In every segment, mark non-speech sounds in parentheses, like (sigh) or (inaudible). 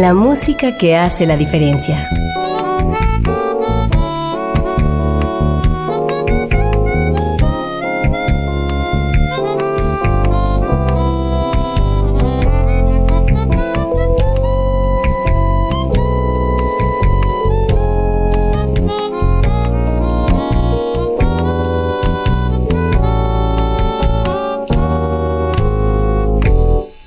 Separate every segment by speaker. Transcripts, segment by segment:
Speaker 1: La música que hace la diferencia.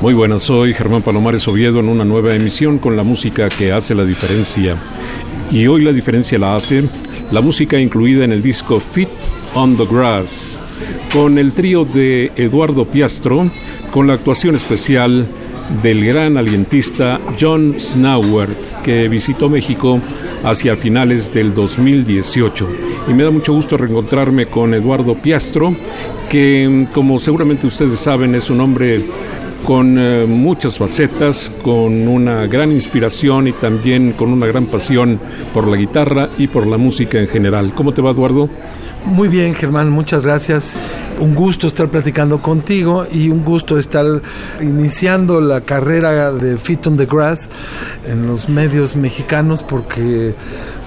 Speaker 2: Muy buenas, soy Germán Palomares Oviedo en una nueva emisión con la música que hace la diferencia. Y hoy la diferencia la hace la música incluida en el disco Fit on the Grass, con el trío de Eduardo Piastro, con la actuación especial del gran alientista John Snauer, que visitó México hacia finales del 2018. Y me da mucho gusto reencontrarme con Eduardo Piastro, que como seguramente ustedes saben es un hombre con eh, muchas facetas, con una gran inspiración y también con una gran pasión por la guitarra y por la música en general. ¿Cómo te va, Eduardo?
Speaker 3: Muy bien, Germán, muchas gracias. Un gusto estar platicando contigo y un gusto estar iniciando la carrera de Fit on the Grass en los medios mexicanos porque,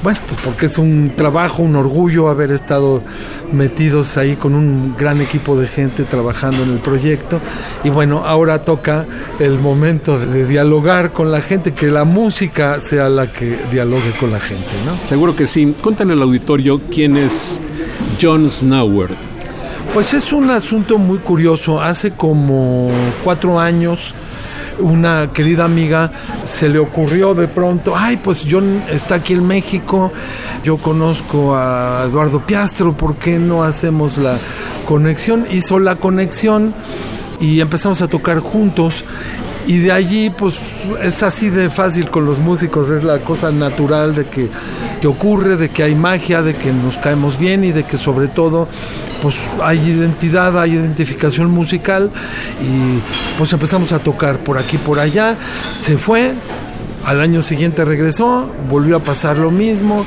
Speaker 3: bueno, pues porque es un trabajo, un orgullo haber estado metidos ahí con un gran equipo de gente trabajando en el proyecto. Y bueno, ahora toca el momento de dialogar con la gente, que la música sea la que dialogue con la gente, ¿no?
Speaker 2: Seguro que sí. Cuéntale al auditorio quién es John Snauer.
Speaker 3: Pues es un asunto muy curioso. Hace como cuatro años una querida amiga se le ocurrió de pronto, ay, pues John está aquí en México, yo conozco a Eduardo Piastro, ¿por qué no hacemos la conexión? Hizo la conexión y empezamos a tocar juntos y de allí pues es así de fácil con los músicos, es la cosa natural de que, que, ocurre, de que hay magia, de que nos caemos bien y de que sobre todo pues hay identidad, hay identificación musical y pues empezamos a tocar por aquí, por allá, se fue, al año siguiente regresó, volvió a pasar lo mismo,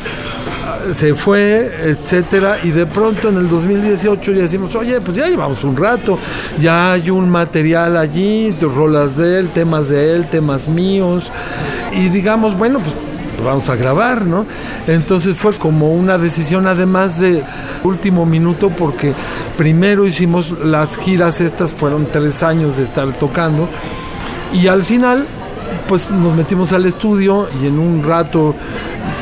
Speaker 3: se fue, etcétera, y de pronto en el 2018 ya decimos, oye, pues ya llevamos un rato, ya hay un material allí, rolas de él, temas de él, temas míos, y digamos, bueno, pues vamos a grabar, ¿no? Entonces fue como una decisión además de último minuto porque primero hicimos las giras, estas fueron tres años de estar tocando, y al final pues nos metimos al estudio y en un rato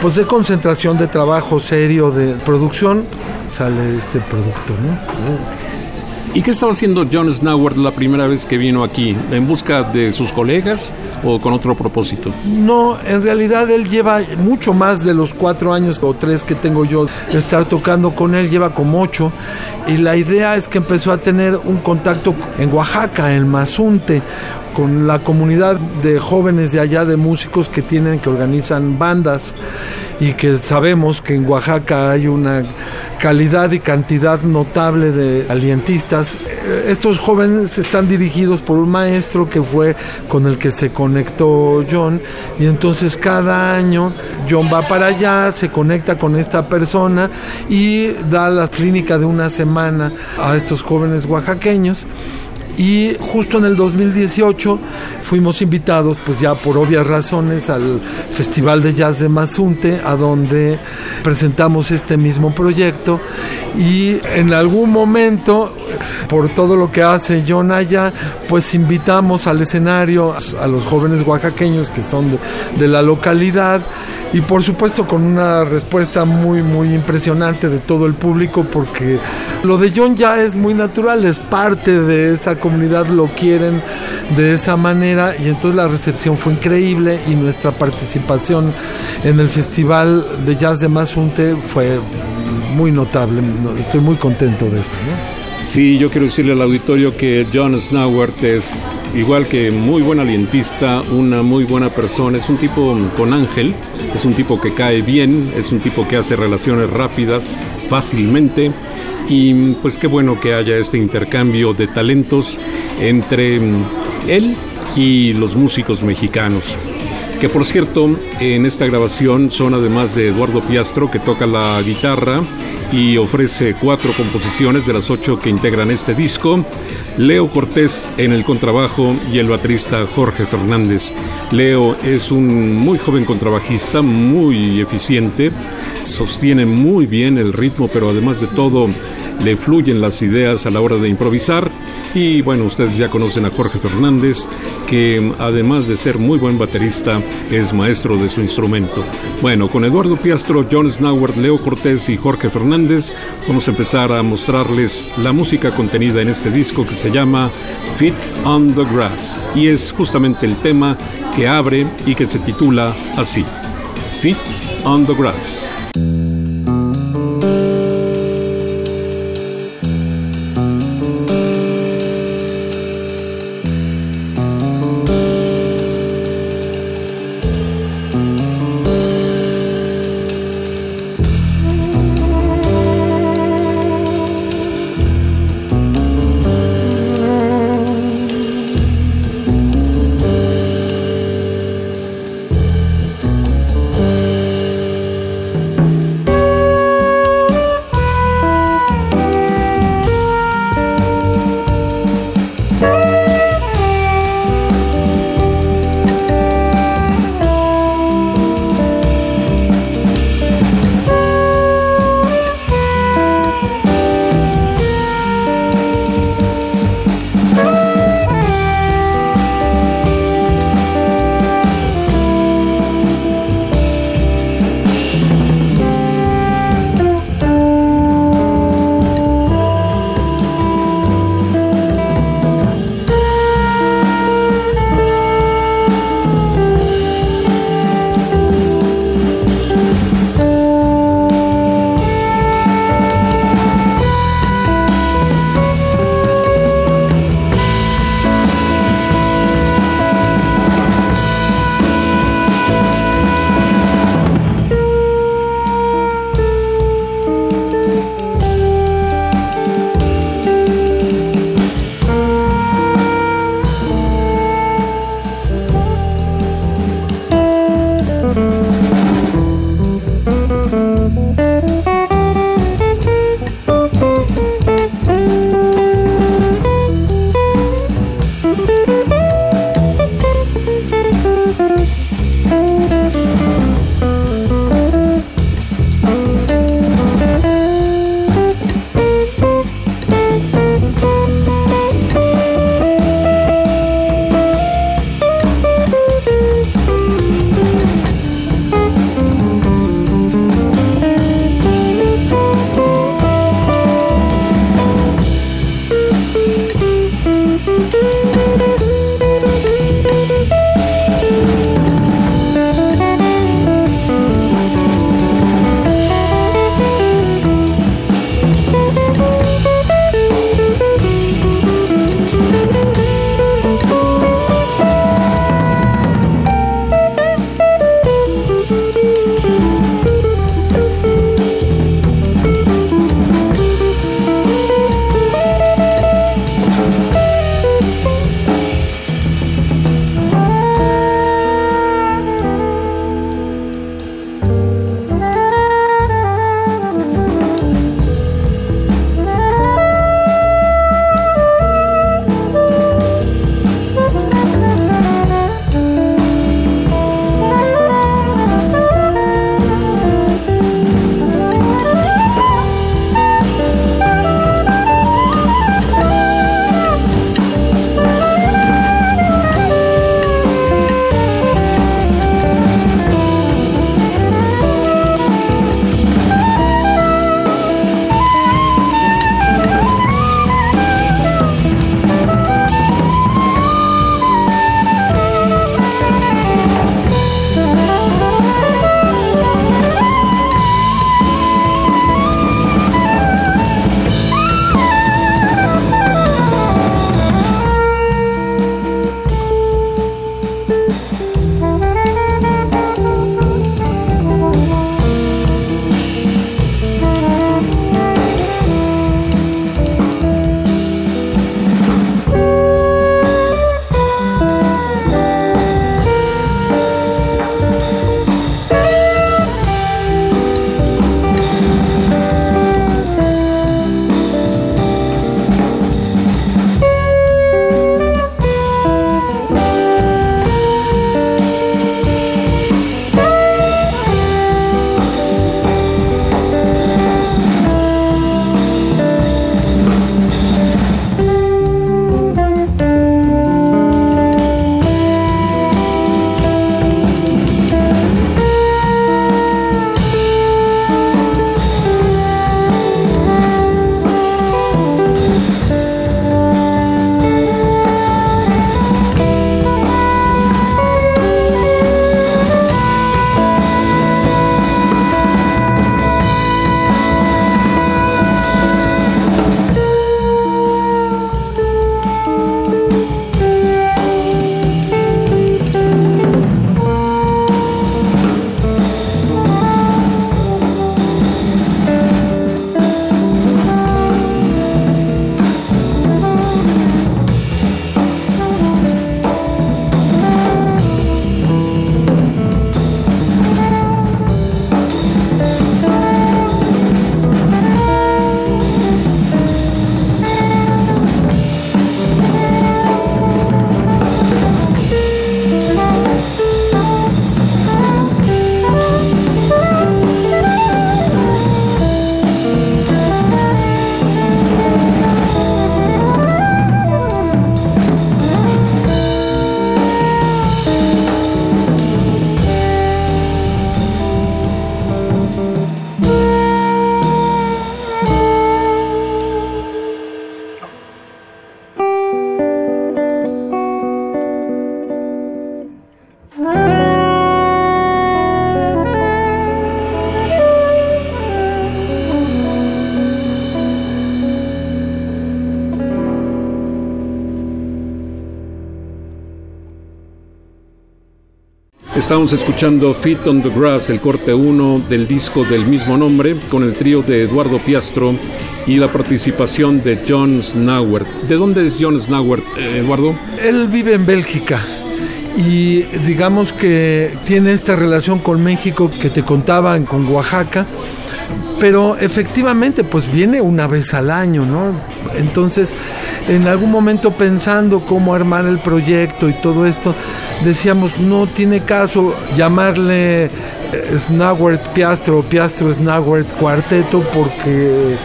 Speaker 3: pues de concentración de trabajo serio de producción sale este producto, ¿no?
Speaker 2: ¿Y qué estaba haciendo John Snauer la primera vez que vino aquí? ¿En busca de sus colegas o con otro propósito?
Speaker 3: No, en realidad él lleva mucho más de los cuatro años o tres que tengo yo de estar tocando con él, lleva como ocho. Y la idea es que empezó a tener un contacto en Oaxaca, en Mazunte, con la comunidad de jóvenes de allá, de músicos que tienen, que organizan bandas y que sabemos que en Oaxaca hay una calidad y cantidad notable de alientistas. Estos jóvenes están dirigidos por un maestro que fue con el que se conectó John y entonces cada año John va para allá, se conecta con esta persona y da la clínica de una semana a estos jóvenes oaxaqueños y justo en el 2018 fuimos invitados, pues ya por obvias razones, al Festival de Jazz de Mazunte, a donde presentamos este mismo proyecto. Y en algún momento, por todo lo que hace John allá, pues invitamos al escenario a los jóvenes oaxaqueños que son de, de la localidad y por supuesto con una respuesta muy muy impresionante de todo el público porque lo de John ya es muy natural, es parte de esa comunidad, lo quieren de esa manera y entonces la recepción fue increíble y nuestra participación en el Festival de Jazz de Mazunte fue muy notable, estoy muy contento de eso.
Speaker 2: Sí, yo quiero decirle al auditorio que John Snowart es igual que muy buen alientista, una muy buena persona, es un tipo con ángel, es un tipo que cae bien, es un tipo que hace relaciones rápidas, fácilmente, y pues qué bueno que haya este intercambio de talentos entre él y los músicos mexicanos. Que por cierto, en esta grabación son además de Eduardo Piastro, que toca la guitarra, y ofrece cuatro composiciones de las ocho que integran este disco. Leo Cortés en el contrabajo y el baterista Jorge Fernández. Leo es un muy joven contrabajista, muy eficiente, sostiene muy bien el ritmo, pero además de todo le fluyen las ideas a la hora de improvisar y bueno, ustedes ya conocen a Jorge Fernández, que además de ser muy buen baterista, es maestro de su instrumento. Bueno, con Eduardo Piastro, John Snoward, Leo Cortés y Jorge Fernández, vamos a empezar a mostrarles la música contenida en este disco que se llama Fit on the Grass. Y es justamente el tema que abre y que se titula así, Fit on the Grass. Estamos escuchando Feet on the Grass, el corte 1 del disco del mismo nombre, con el trío de Eduardo Piastro y la participación de John Snauert. ¿De dónde es John Snauert, eh, Eduardo?
Speaker 3: Él vive en Bélgica y digamos que tiene esta relación con México que te contaba con Oaxaca, pero efectivamente pues viene una vez al año, ¿no? Entonces, en algún momento pensando cómo armar el proyecto y todo esto, decíamos, no tiene caso llamarle eh, Piastro o Piastro Snauert Cuarteto porque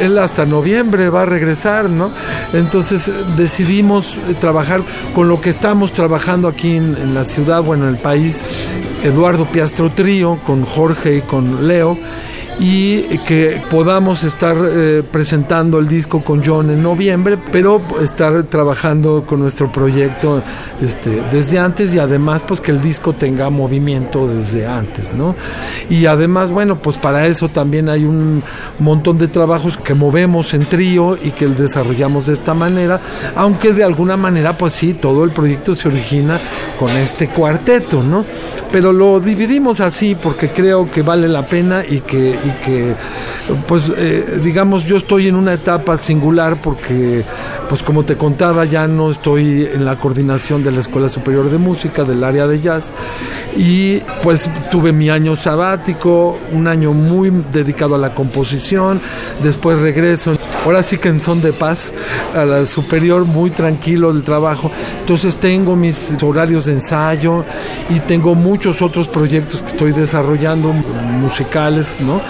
Speaker 3: él hasta noviembre va a regresar, ¿no? Entonces decidimos trabajar con lo que estamos trabajando aquí en, en la ciudad, bueno, en el país, Eduardo Piastro Trío, con Jorge y con Leo y que podamos estar eh, presentando el disco con John en noviembre, pero estar trabajando con nuestro proyecto este, desde antes y además pues que el disco tenga movimiento desde antes, ¿no? Y además, bueno, pues para eso también hay un montón de trabajos que movemos en trío y que desarrollamos de esta manera, aunque de alguna manera pues sí, todo el proyecto se origina con este cuarteto, ¿no? Pero lo dividimos así porque creo que vale la pena y que que, pues, eh, digamos, yo estoy en una etapa singular porque, pues, como te contaba, ya no estoy en la coordinación de la Escuela Superior de Música, del área de jazz, y pues tuve mi año sabático, un año muy dedicado a la composición, después regreso, ahora sí que en son de paz, a la superior, muy tranquilo el trabajo, entonces tengo mis horarios de ensayo y tengo muchos otros proyectos que estoy desarrollando musicales, ¿no?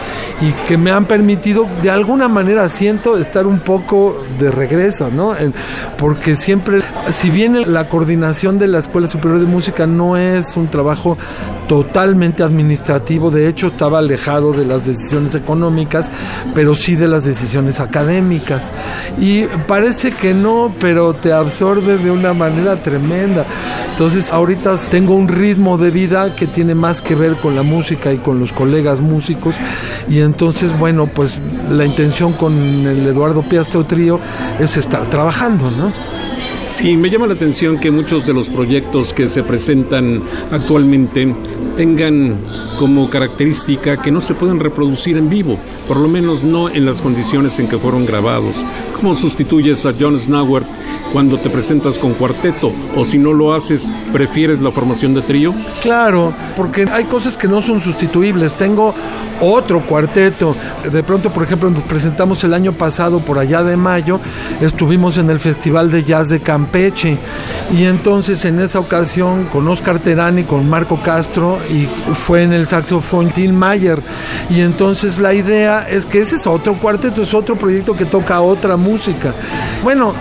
Speaker 3: y que me han permitido de alguna manera siento estar un poco de regreso, ¿no? Porque siempre, si bien la coordinación de la Escuela Superior de Música no es un trabajo totalmente administrativo, de hecho estaba alejado de las decisiones económicas, pero sí de las decisiones académicas. Y parece que no, pero te absorbe de una manera tremenda. Entonces ahorita tengo un ritmo de vida que tiene más que ver con la música y con los colegas músicos y entonces bueno pues la intención con el Eduardo Piastro Trío es estar trabajando, ¿no?
Speaker 2: Sí, me llama la atención que muchos de los proyectos que se presentan actualmente tengan como característica que no se pueden reproducir en vivo, por lo menos no en las condiciones en que fueron grabados. ¿Cómo sustituyes a John Snauert cuando te presentas con cuarteto? O si no lo haces, ¿prefieres la formación de trío?
Speaker 3: Claro, porque hay cosas que no son sustituibles. Tengo otro cuarteto. De pronto, por ejemplo, nos presentamos el año pasado, por allá de mayo, estuvimos en el Festival de Jazz de Campeche. Y entonces en esa ocasión con Oscar Terán y con Marco Castro y fue en el saxofón Tim Mayer. Y entonces la idea es que ese es otro cuarteto, es otro proyecto que toca otra música. Bueno,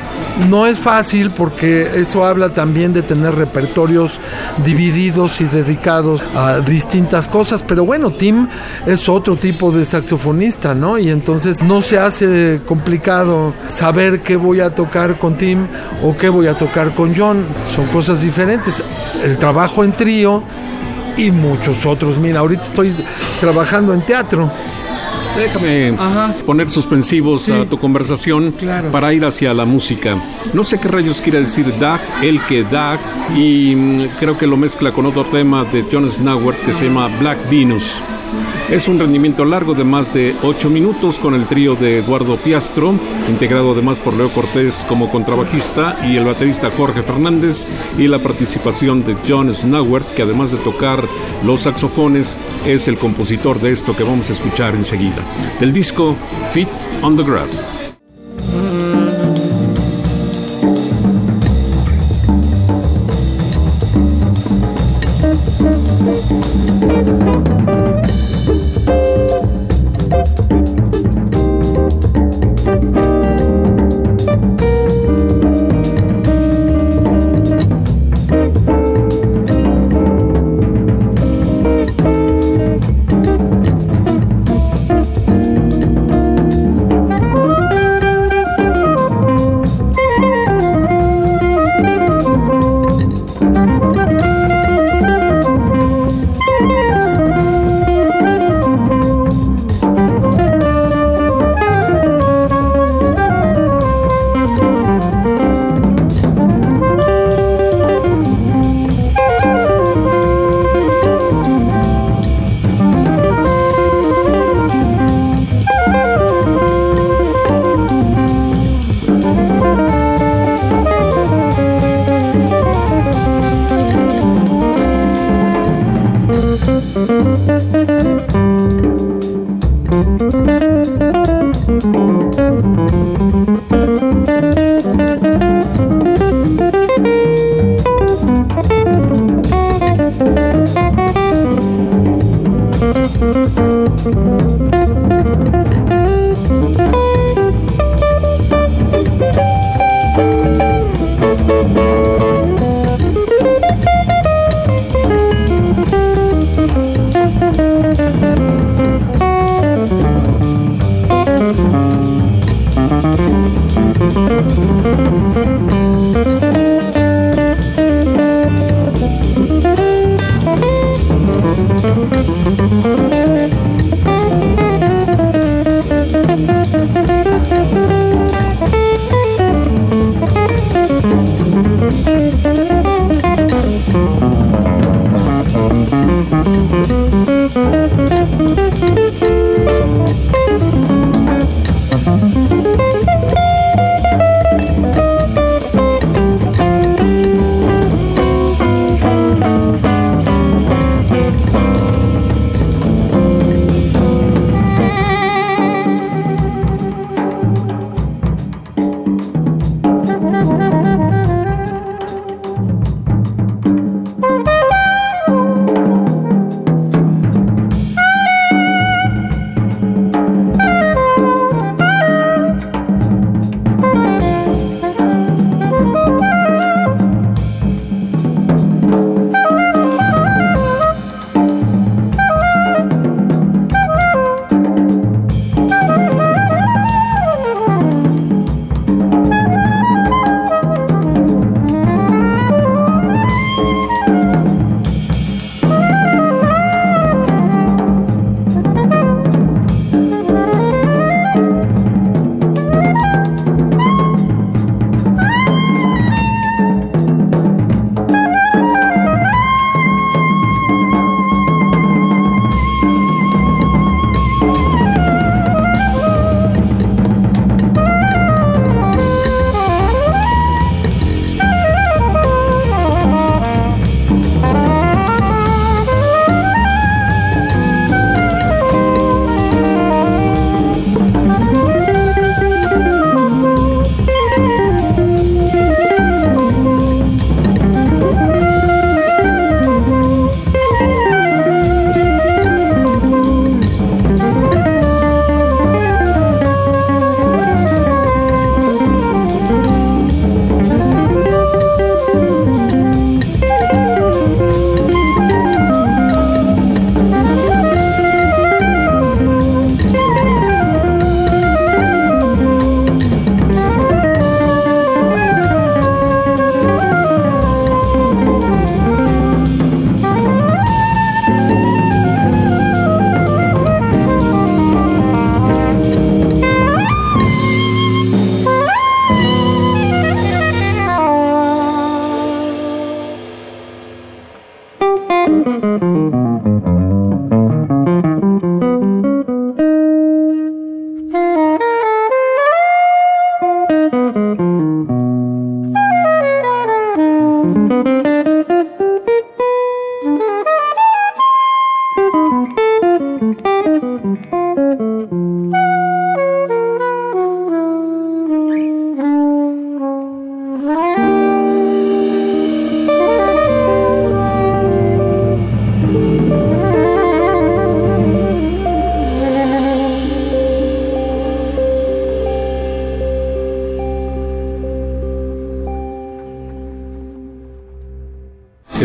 Speaker 3: no es fácil porque eso habla también de tener repertorios divididos y dedicados a distintas cosas, pero bueno, Tim es otro tipo de saxofonista, ¿no? Y entonces no se hace complicado saber qué voy a tocar con Tim o qué voy a tocar con John, son cosas diferentes. El trabajo en trío y muchos otros. Mira, ahorita estoy trabajando en teatro
Speaker 2: Déjame poner suspensivos a tu conversación para ir hacia la música. No sé qué rayos quiere decir Dag, el que Dag, y mm, creo que lo mezcla con otro tema de John Snauer que se llama Black Venus. Es un rendimiento largo de más de 8 minutos con el trío de Eduardo Piastro, integrado además por Leo Cortés como contrabajista y el baterista Jorge Fernández y la participación de John Snauer, que además de tocar los saxofones es el compositor de esto que vamos a escuchar enseguida, del disco Feet on the Grass.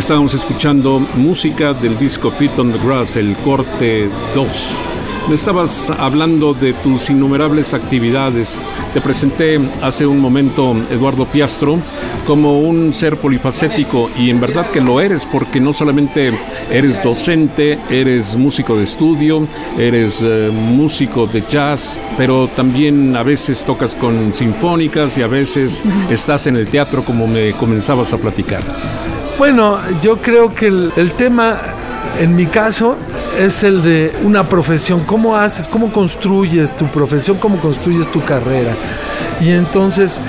Speaker 2: Estábamos escuchando música del disco Fit on the Grass, el corte 2. Me estabas hablando de tus innumerables actividades. Te presenté hace un momento Eduardo Piastro como un ser polifacético y en verdad que lo eres porque no solamente eres docente, eres músico de estudio, eres eh, músico de jazz, pero también a veces tocas con sinfónicas y a veces estás en el teatro como me comenzabas a platicar.
Speaker 3: Bueno, yo creo que el, tema, en mi caso, es el de una profesión. ¿Cómo haces? ¿Cómo construyes tu profesión? ¿Cómo construyes tu carrera? Y entonces,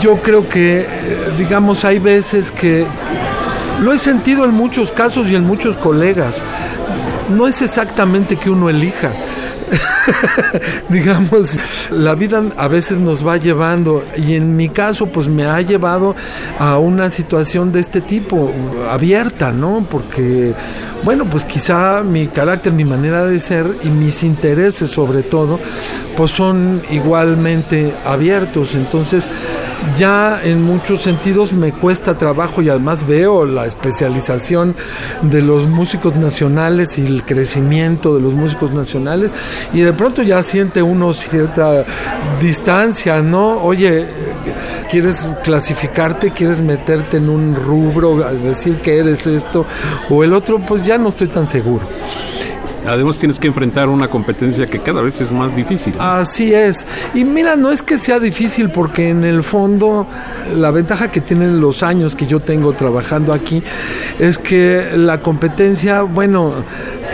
Speaker 3: yo creo que, digamos, hay veces que lo he sentido en muchos casos y en muchos colegas. No es exactamente que uno elija, (laughs) digamos, la vida a veces nos va llevando y en mi caso pues me ha llevado a una situación de este tipo, abierta, ¿no? Porque, bueno, pues quizá mi carácter, mi manera de ser y mis intereses sobre todo, pues son igualmente abiertos. Entonces, ya en muchos sentidos me cuesta trabajo y además veo la especialización de los músicos nacionales y el crecimiento de los músicos nacionales y de pronto ya siente uno cierta distancia, ¿no? Oye, ¿quieres clasificarte? ¿Quieres meterte en un rubro, decir que eres esto o el otro? Pues ya no estoy tan seguro.
Speaker 2: Además tienes que enfrentar una competencia que cada vez es más difícil.
Speaker 3: Así es. Y mira, no es que sea difícil porque en el fondo la ventaja que tienen los años que yo tengo trabajando aquí es que la competencia, bueno,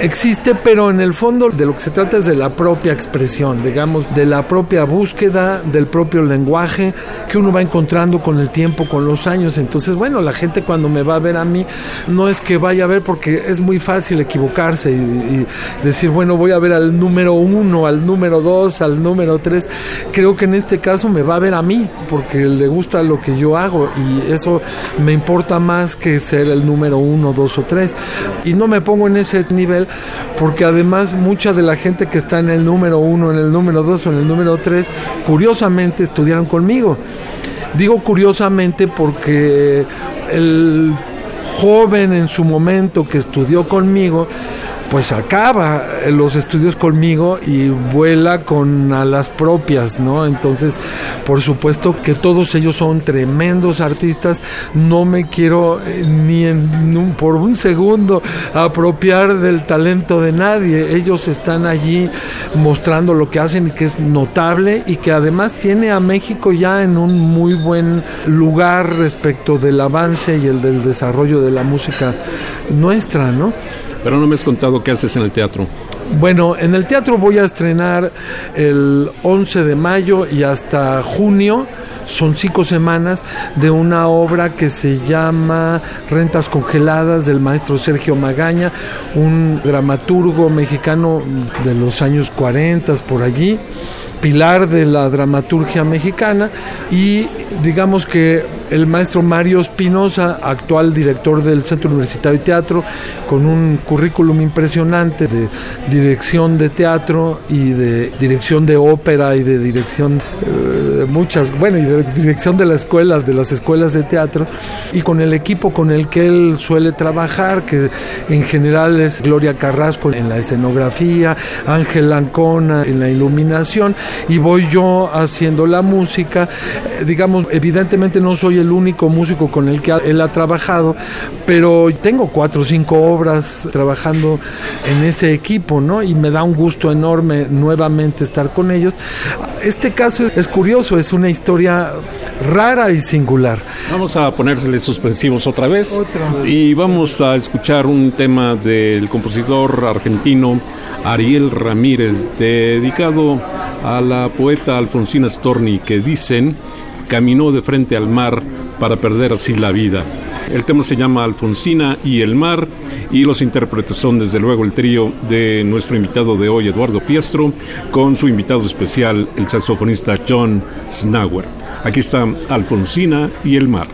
Speaker 3: existe, pero en el fondo de lo que se trata es de la propia expresión, digamos, de la propia búsqueda, del propio lenguaje que uno va encontrando con el tiempo, con los años. Entonces, bueno, la gente cuando me va a ver a mí, no es que vaya a ver porque es muy fácil equivocarse y, decir, bueno, voy a ver al número uno, al número dos, al número tres. Creo que en este caso me va a ver a mí porque le gusta lo que yo hago y eso me importa más que ser el número uno, dos o tres. Y no me pongo en ese nivel porque además mucha de la gente que está en el número uno, en el número dos o en el número tres, curiosamente estudiaron conmigo. Digo curiosamente porque el joven en su momento que estudió conmigo, pues acaba los estudios conmigo y vuela con alas propias, ¿no? Entonces, por supuesto que todos ellos son tremendos artistas, no me quiero eh, ni en por un segundo apropiar del talento de nadie, ellos están allí mostrando lo que hacen y que es notable y que además tiene a México ya en un muy buen lugar respecto del avance y el del desarrollo de la música nuestra, ¿no?
Speaker 2: Pero no me has contado qué haces en el teatro.
Speaker 3: Bueno, en el teatro voy a estrenar el 11 de mayo y hasta junio son cinco semanas de una obra que se llama Rentas Congeladas del maestro Sergio Magaña, un dramaturgo mexicano de los años 40 por allí pilar de la dramaturgia mexicana y digamos que el maestro Mario Espinosa, actual director del Centro Universitario de Teatro, con un currículum impresionante de dirección de teatro y de dirección de ópera y de dirección eh, muchas, bueno, y de dirección de la escuela, de las escuelas de teatro, y con el equipo con el que él suele trabajar, que en general es Gloria Carrasco en la escenografía, Ángel Ancona en la iluminación, y voy yo haciendo la música. Eh, digamos, evidentemente no soy el único músico con el que él ha trabajado, pero tengo cuatro o cinco obras trabajando en ese equipo, ¿no? Y me da un gusto enorme nuevamente estar con ellos. Este caso es, curioso, es una historia rara y singular.
Speaker 2: Vamos a ponérsele suspensivos otra vez, otra vez. y vamos a escuchar un tema del compositor argentino Ariel Ramírez, dedicado a la poeta Alfonsina Storni, que dicen caminó de frente al mar para perder así la vida. El tema se llama Alfonsina y el mar y los intérpretes son desde luego el trío de nuestro invitado de hoy, Eduardo Piestro, con su invitado especial, el saxofonista John Snauer. Aquí está Alfonsina y el mar.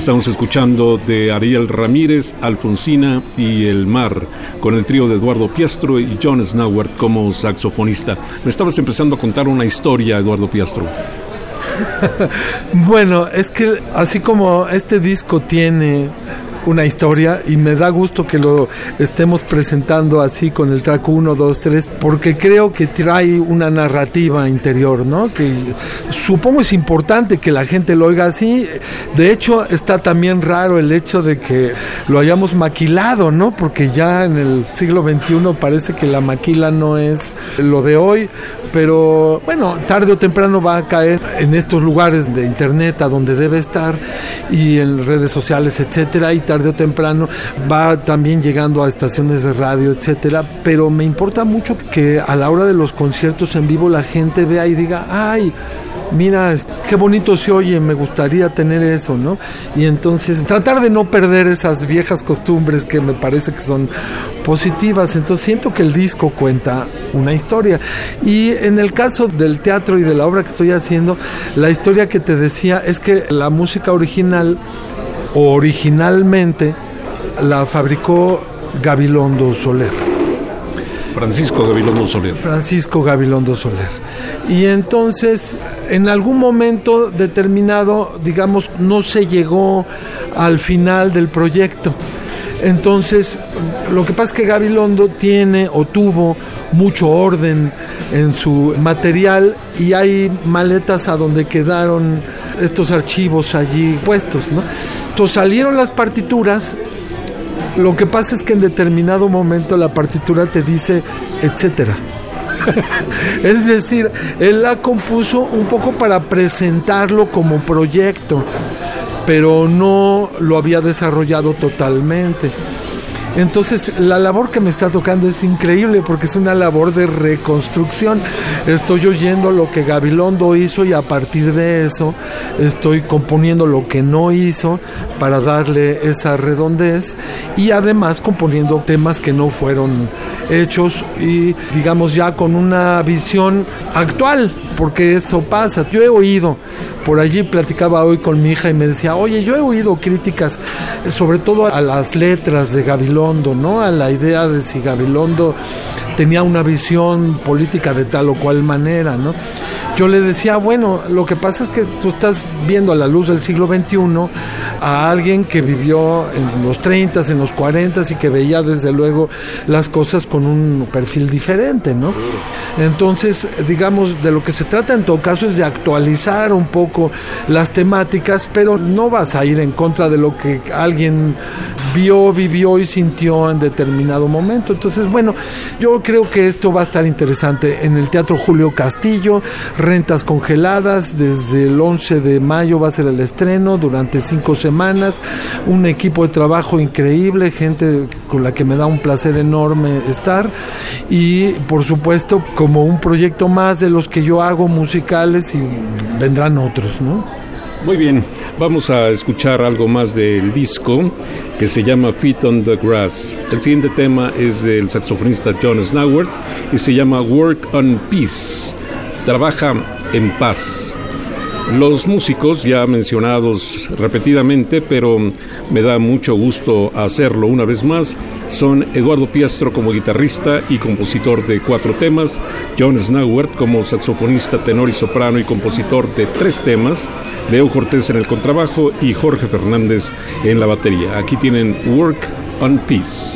Speaker 2: Estamos escuchando de Ariel Ramírez, Alfonsina y El Mar, con el trío de Eduardo Piastro y John Snauer como saxofonista. Me estabas empezando a contar una historia, Eduardo Piastro. (laughs)
Speaker 3: bueno, es que así como este disco tiene una historia y me da gusto que lo estemos presentando así con el track 1, 2, 3, porque creo que trae una narrativa interior, ¿no? Que supongo es importante que la gente lo oiga así. De hecho, está también raro el hecho de que lo hayamos maquilado, ¿no? Porque ya en el siglo XXI parece que la maquila no es lo de hoy, pero bueno, tarde o temprano va a caer en estos lugares de internet a donde debe estar y en redes sociales, etcétera, y tarde o temprano va también llegando a estaciones de radio, etcétera, pero me importa mucho que a la hora de los conciertos en vivo la gente vea y diga, "Ay, mira, qué bonito se oye, me gustaría tener eso, ¿no? Y entonces tratar de no perder esas viejas costumbres que me parece que son positivas. Entonces siento que el disco cuenta una historia. Y en el caso del teatro y de la obra que estoy haciendo, la historia que te decía es que la música original, originalmente, la fabricó Gabilondo Soler.
Speaker 2: Francisco Gabilondo Soler.
Speaker 3: Francisco Gabilondo Soler. Y entonces, en algún momento determinado, digamos, no se llegó al final del proyecto. Entonces, lo que pasa es que Gabilondo tiene o tuvo mucho orden en su material y hay maletas a donde quedaron estos archivos allí puestos, ¿no? Salieron las partituras lo que pasa es que en determinado momento la partitura te dice, etcétera. (laughs) es decir, él la compuso un poco para presentarlo como proyecto, pero no lo había desarrollado totalmente. Entonces, la labor que me está tocando es increíble porque es una labor de reconstrucción. Estoy oyendo lo que Gabilondo hizo y a partir de eso estoy componiendo lo que no hizo para darle esa redondez y además componiendo temas que no fueron hechos y digamos ya con una visión actual, porque eso pasa. Yo he oído por allí platicaba hoy con mi hija y me decía, oye, yo he oído críticas, sobre todo a las letras de Gabilondo, ¿no? A la idea de si Gabilondo tenía una visión política de tal o cual manera, ¿no? Yo le decía, bueno, lo que pasa es que tú estás viendo a la luz del siglo XXI a alguien que vivió en los 30, en los 40 y que veía desde luego las cosas con un perfil diferente, ¿no? Entonces, digamos, de lo que se trata en todo caso es de actualizar un poco las temáticas, pero no vas a ir en contra de lo que alguien vio, vivió y sintió en determinado momento. Entonces, bueno, yo creo que esto va a estar interesante en el Teatro Julio Castillo, rentas congeladas, desde el 11 de mayo va a ser el estreno, durante cinco semanas, un equipo de trabajo increíble, gente con la que me da un placer enorme estar y por supuesto como un proyecto más de los que yo hago musicales y vendrán otros, ¿no?
Speaker 2: Muy bien, vamos a escuchar algo más del disco que se llama Feet on the Grass. El siguiente tema es del saxofonista John Snowert y se llama Work on Peace. Trabaja en paz. Los músicos ya mencionados repetidamente, pero me da mucho gusto hacerlo una vez más, son Eduardo Piastro como guitarrista y compositor de cuatro temas, John Snowert como saxofonista, tenor y soprano y compositor de tres temas, Leo Cortés en el contrabajo y Jorge Fernández en la batería. Aquí tienen Work on Peace.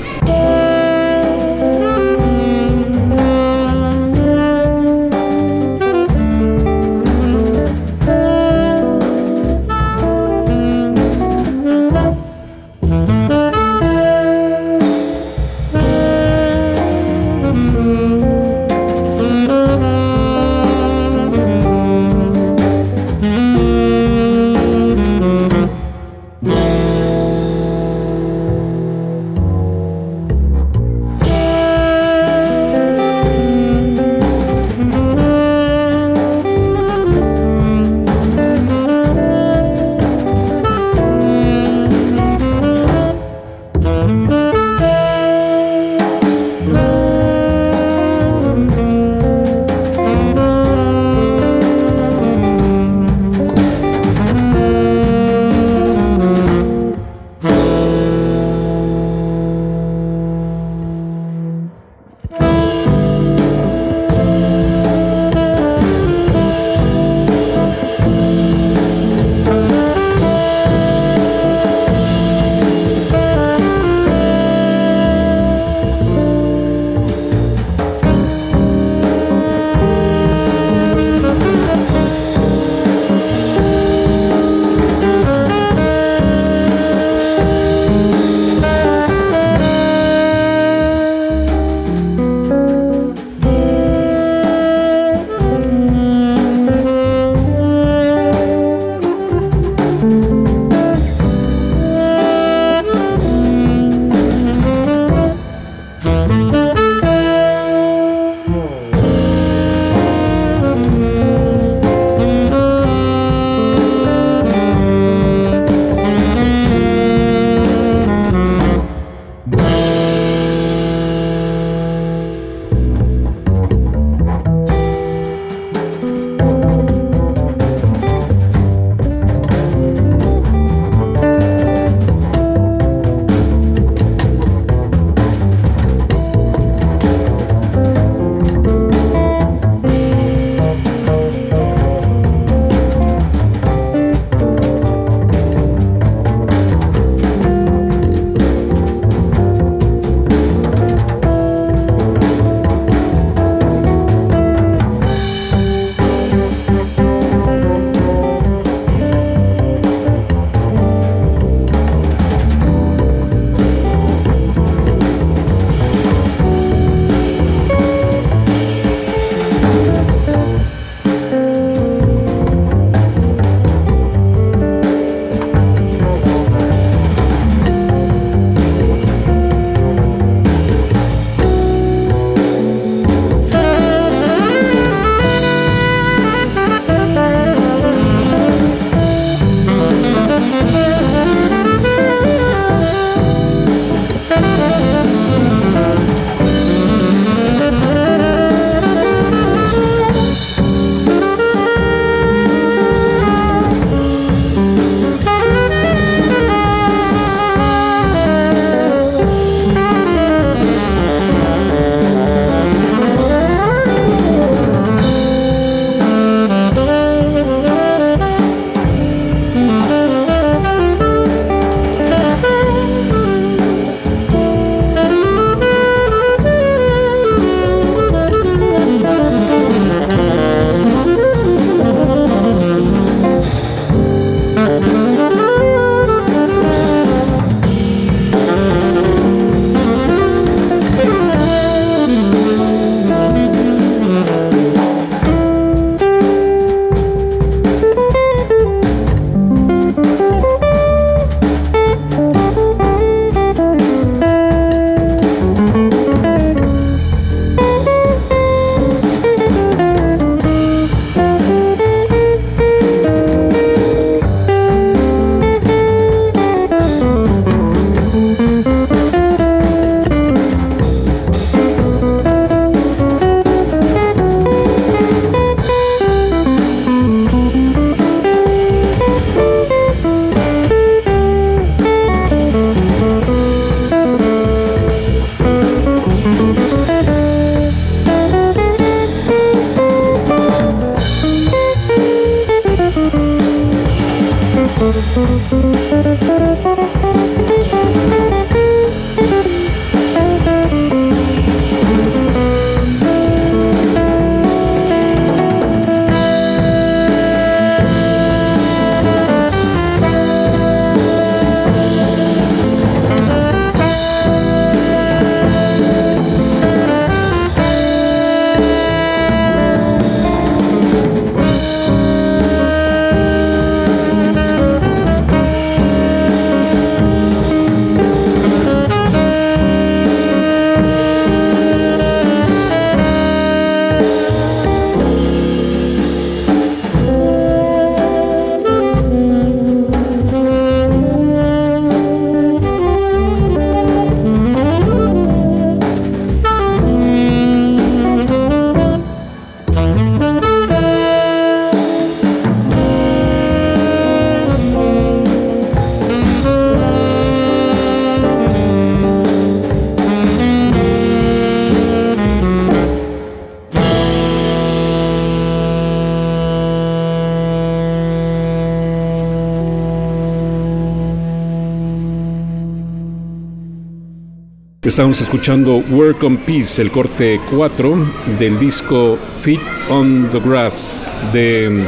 Speaker 2: Estamos escuchando Work on Peace, el corte 4 del disco Feet on the Grass de,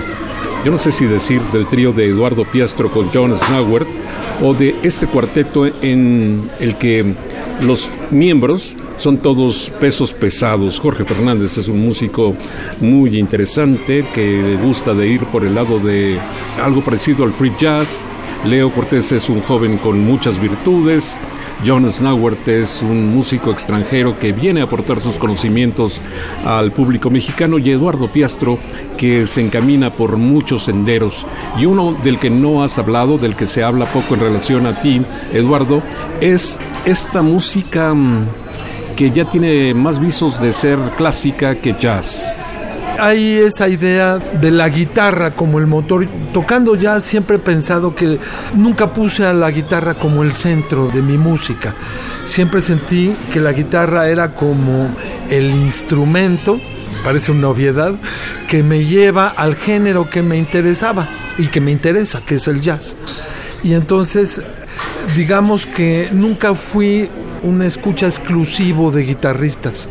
Speaker 2: yo no sé si decir del trío de Eduardo Piastro con John Snowert o de este cuarteto en el que los miembros son todos pesos pesados. Jorge Fernández es un músico muy interesante que gusta de ir por el lado de algo parecido al free jazz. Leo Cortés es un joven con muchas virtudes. John Snowert es un músico extranjero que viene a aportar sus conocimientos al público mexicano y Eduardo Piastro que se encamina por muchos senderos. Y uno del que no has hablado, del que se habla poco en relación a ti, Eduardo, es esta música mm, que ya tiene más visos de ser clásica que jazz
Speaker 3: hay esa idea de la guitarra como el motor. Tocando ya siempre he pensado que nunca puse a la guitarra como el centro de mi música. Siempre sentí que la guitarra era como el instrumento, parece una obviedad, que me lleva al género que me interesaba y que me interesa, que es el jazz. Y entonces, digamos que nunca fui una escucha exclusivo de guitarristas.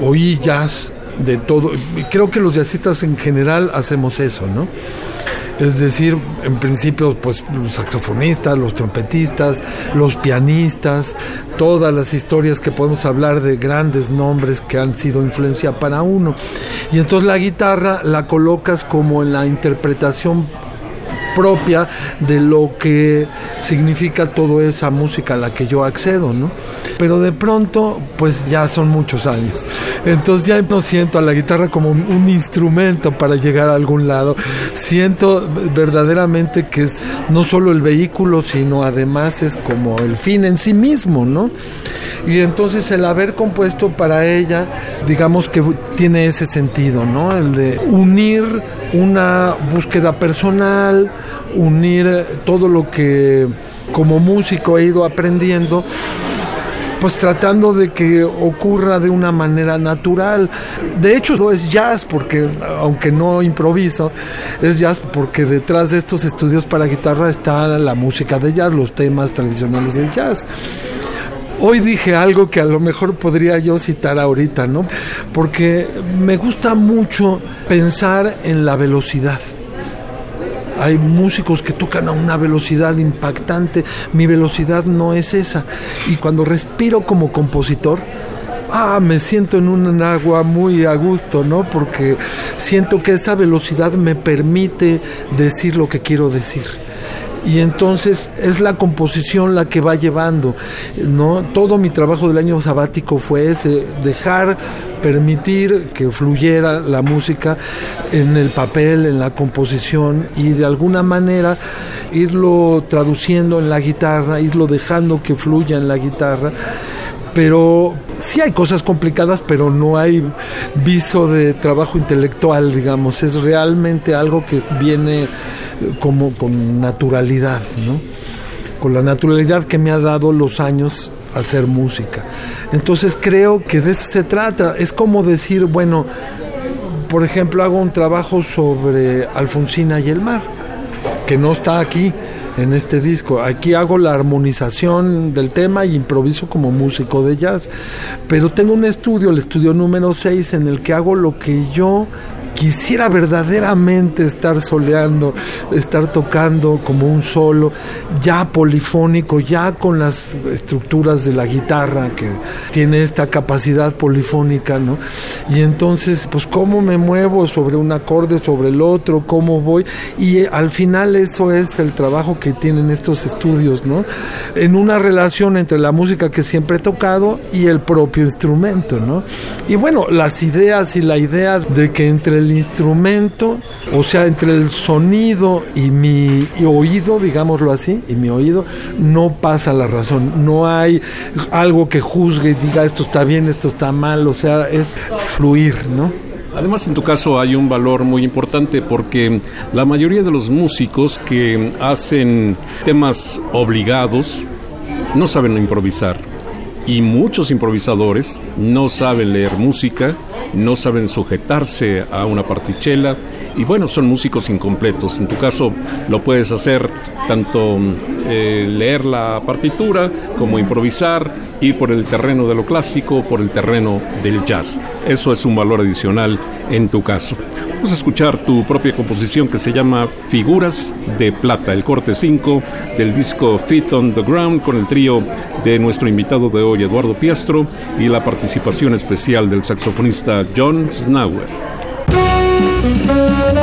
Speaker 3: Oí jazz de todo. Creo que los jazzistas en general hacemos eso, ¿no? Es decir, en principio, pues los saxofonistas, los trompetistas, los pianistas, todas las historias que podemos hablar de grandes nombres que han sido influencia para uno. Y entonces la guitarra la colocas como en la interpretación propia de lo que significa toda esa música a la que yo accedo, ¿no? Pero de pronto, pues ya son muchos años. Entonces ya no siento a la guitarra como un instrumento para llegar a algún lado. Siento verdaderamente que es no solo el vehículo, sino además es como el fin en sí mismo, ¿no? Y entonces el haber compuesto para ella, digamos que tiene ese sentido, ¿no? El de unir una búsqueda personal, unir todo lo que como músico he ido aprendiendo pues tratando de que ocurra de una manera natural. De hecho, no es jazz, porque aunque no improviso, es jazz porque detrás de estos estudios para guitarra está la música de jazz, los temas tradicionales del jazz. Hoy dije algo que a lo mejor podría yo citar ahorita, ¿no? Porque me gusta mucho pensar en la velocidad. Hay músicos que tocan a una velocidad impactante. Mi velocidad no es esa. Y cuando respiro como compositor, ah, me siento en un agua muy a gusto, ¿no? Porque siento que esa velocidad me permite decir lo que quiero decir y entonces es la composición la que va llevando no todo mi trabajo del año sabático fue ese dejar permitir que fluyera la música en el papel en la composición y de alguna manera irlo traduciendo en la guitarra irlo dejando que fluya en la guitarra. Pero sí hay cosas complicadas, pero no hay viso de trabajo intelectual, digamos, es realmente algo que viene como con naturalidad, ¿no? Con la naturalidad que me ha dado los años hacer música. Entonces creo que de eso se trata. Es como decir, bueno, por ejemplo, hago un trabajo sobre Alfonsina y el mar, que no está aquí, en este disco. Aquí hago la armonización del tema y improviso como músico de jazz. Pero tengo un estudio, el estudio número 6, en el que hago lo que yo quisiera verdaderamente estar soleando, estar tocando como un solo, ya polifónico, ya con las estructuras de la guitarra que tiene esta capacidad polifónica, ¿no? Y entonces, pues cómo me muevo sobre un acorde, sobre el otro, cómo voy, y eh, al final eso es el trabajo que tienen estos estudios, ¿no? En una relación entre la música que siempre he tocado y el propio instrumento, ¿no? Y bueno, las ideas y la idea de que entre el instrumento, o sea, entre el sonido y mi oído, digámoslo así, y mi oído, no pasa la razón. No hay algo que juzgue y diga esto está bien, esto está mal, o sea, es fluir, ¿no?
Speaker 2: Además, en tu caso hay un valor muy importante porque la mayoría de los músicos que hacen temas obligados no saben improvisar. Y muchos improvisadores no saben leer música, no saben sujetarse a una partichela y bueno, son músicos incompletos. En tu caso lo puedes hacer tanto eh, leer la partitura como improvisar, ir por el terreno de lo clásico, por el terreno del jazz. Eso es un valor adicional en tu caso. Vamos a escuchar tu propia composición que se llama Figuras de Plata, el corte 5 del disco Fit on the Ground con el trío de nuestro invitado de hoy, Eduardo Piastro, y la participación especial del saxofonista John Snauer. Thank you.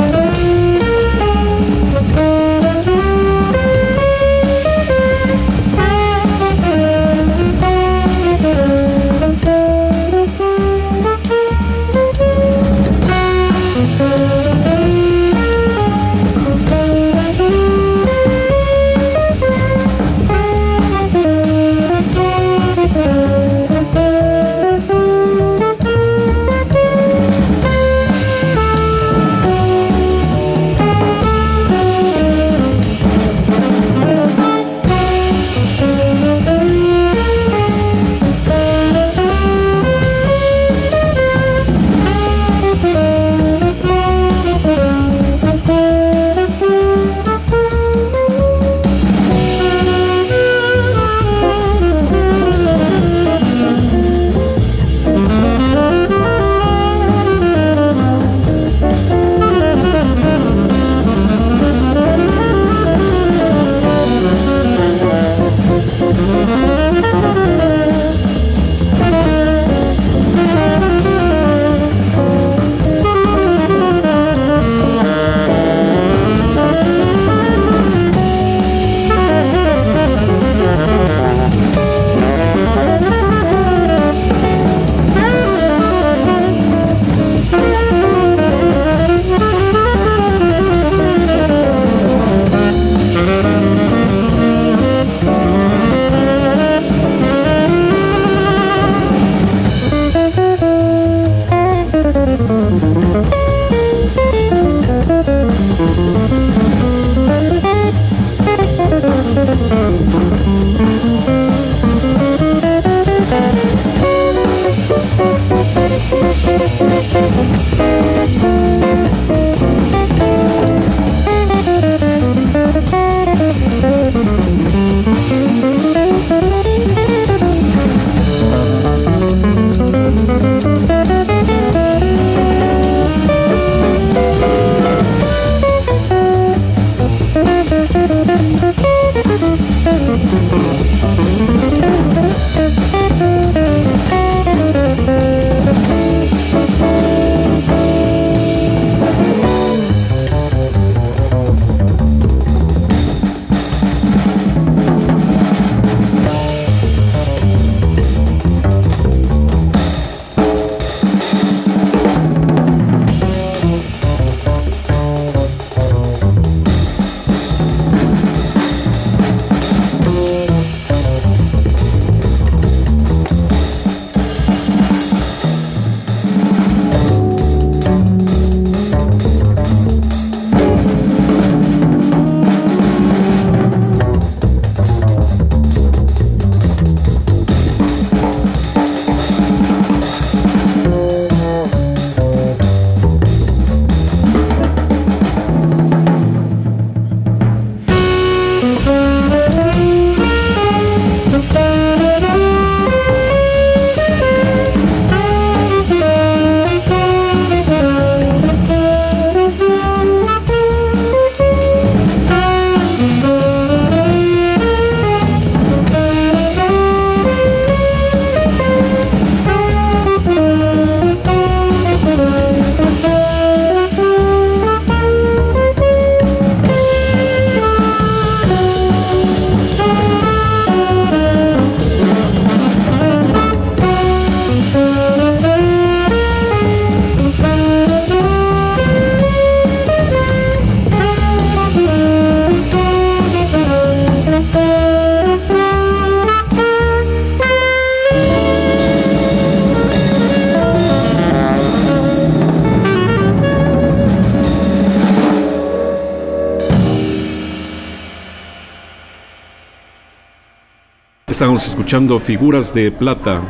Speaker 2: Estamos escuchando Figuras de Plata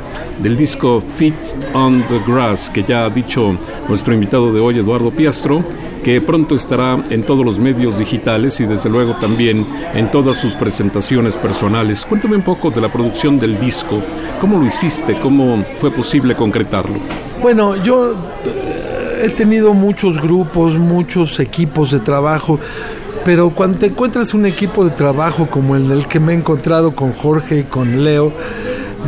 Speaker 2: del disco Feet on the Grass, que ya ha dicho nuestro invitado de hoy, Eduardo Piastro, que pronto estará en todos los medios digitales y desde luego también en todas sus presentaciones personales. Cuéntame un poco de la producción del disco, cómo lo hiciste, cómo fue posible concretarlo.
Speaker 3: Bueno, yo eh, he tenido muchos grupos, muchos equipos de trabajo pero cuando te encuentras un equipo de trabajo como el, el que me he encontrado con Jorge y con Leo,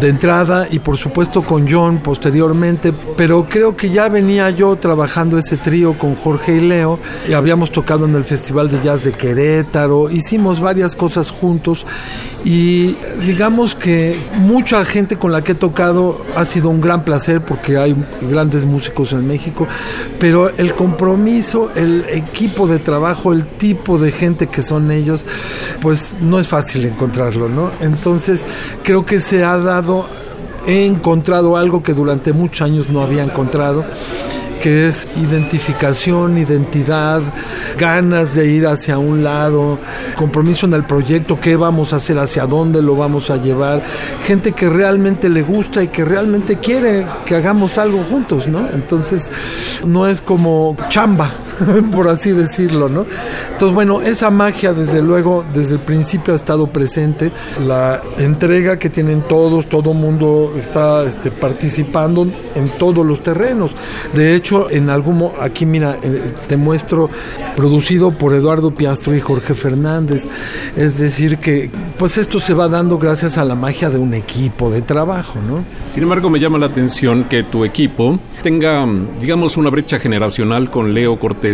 Speaker 3: de entrada y por supuesto con John posteriormente, pero creo que ya venía yo trabajando ese trío con Jorge y Leo y habíamos tocado en el Festival de Jazz de Querétaro, hicimos varias cosas juntos y digamos que mucha gente con la que he tocado ha sido un gran placer porque hay grandes músicos en México, pero el compromiso, el equipo de trabajo, el tipo de gente que son ellos, pues no es fácil encontrarlo, ¿no? Entonces creo que se ha dado he encontrado algo que durante muchos años no había encontrado que es identificación, identidad, ganas de ir hacia un lado, compromiso en el proyecto, qué vamos a hacer, hacia dónde lo vamos a llevar, gente que realmente le gusta y que realmente quiere que hagamos algo juntos, ¿no? Entonces, no es como chamba, (laughs) por así decirlo, ¿no? Entonces, bueno, esa magia desde luego, desde el principio ha estado presente, la entrega que tienen todos, todo mundo está este, participando en todos los terrenos. De hecho, en algún aquí mira, eh, te muestro producido por Eduardo Piastro y Jorge Fernández. Es decir que pues esto se va dando gracias a la magia de un equipo de trabajo, ¿no?
Speaker 2: Sin embargo, me llama la atención que tu equipo tenga, digamos, una brecha generacional con Leo Cortés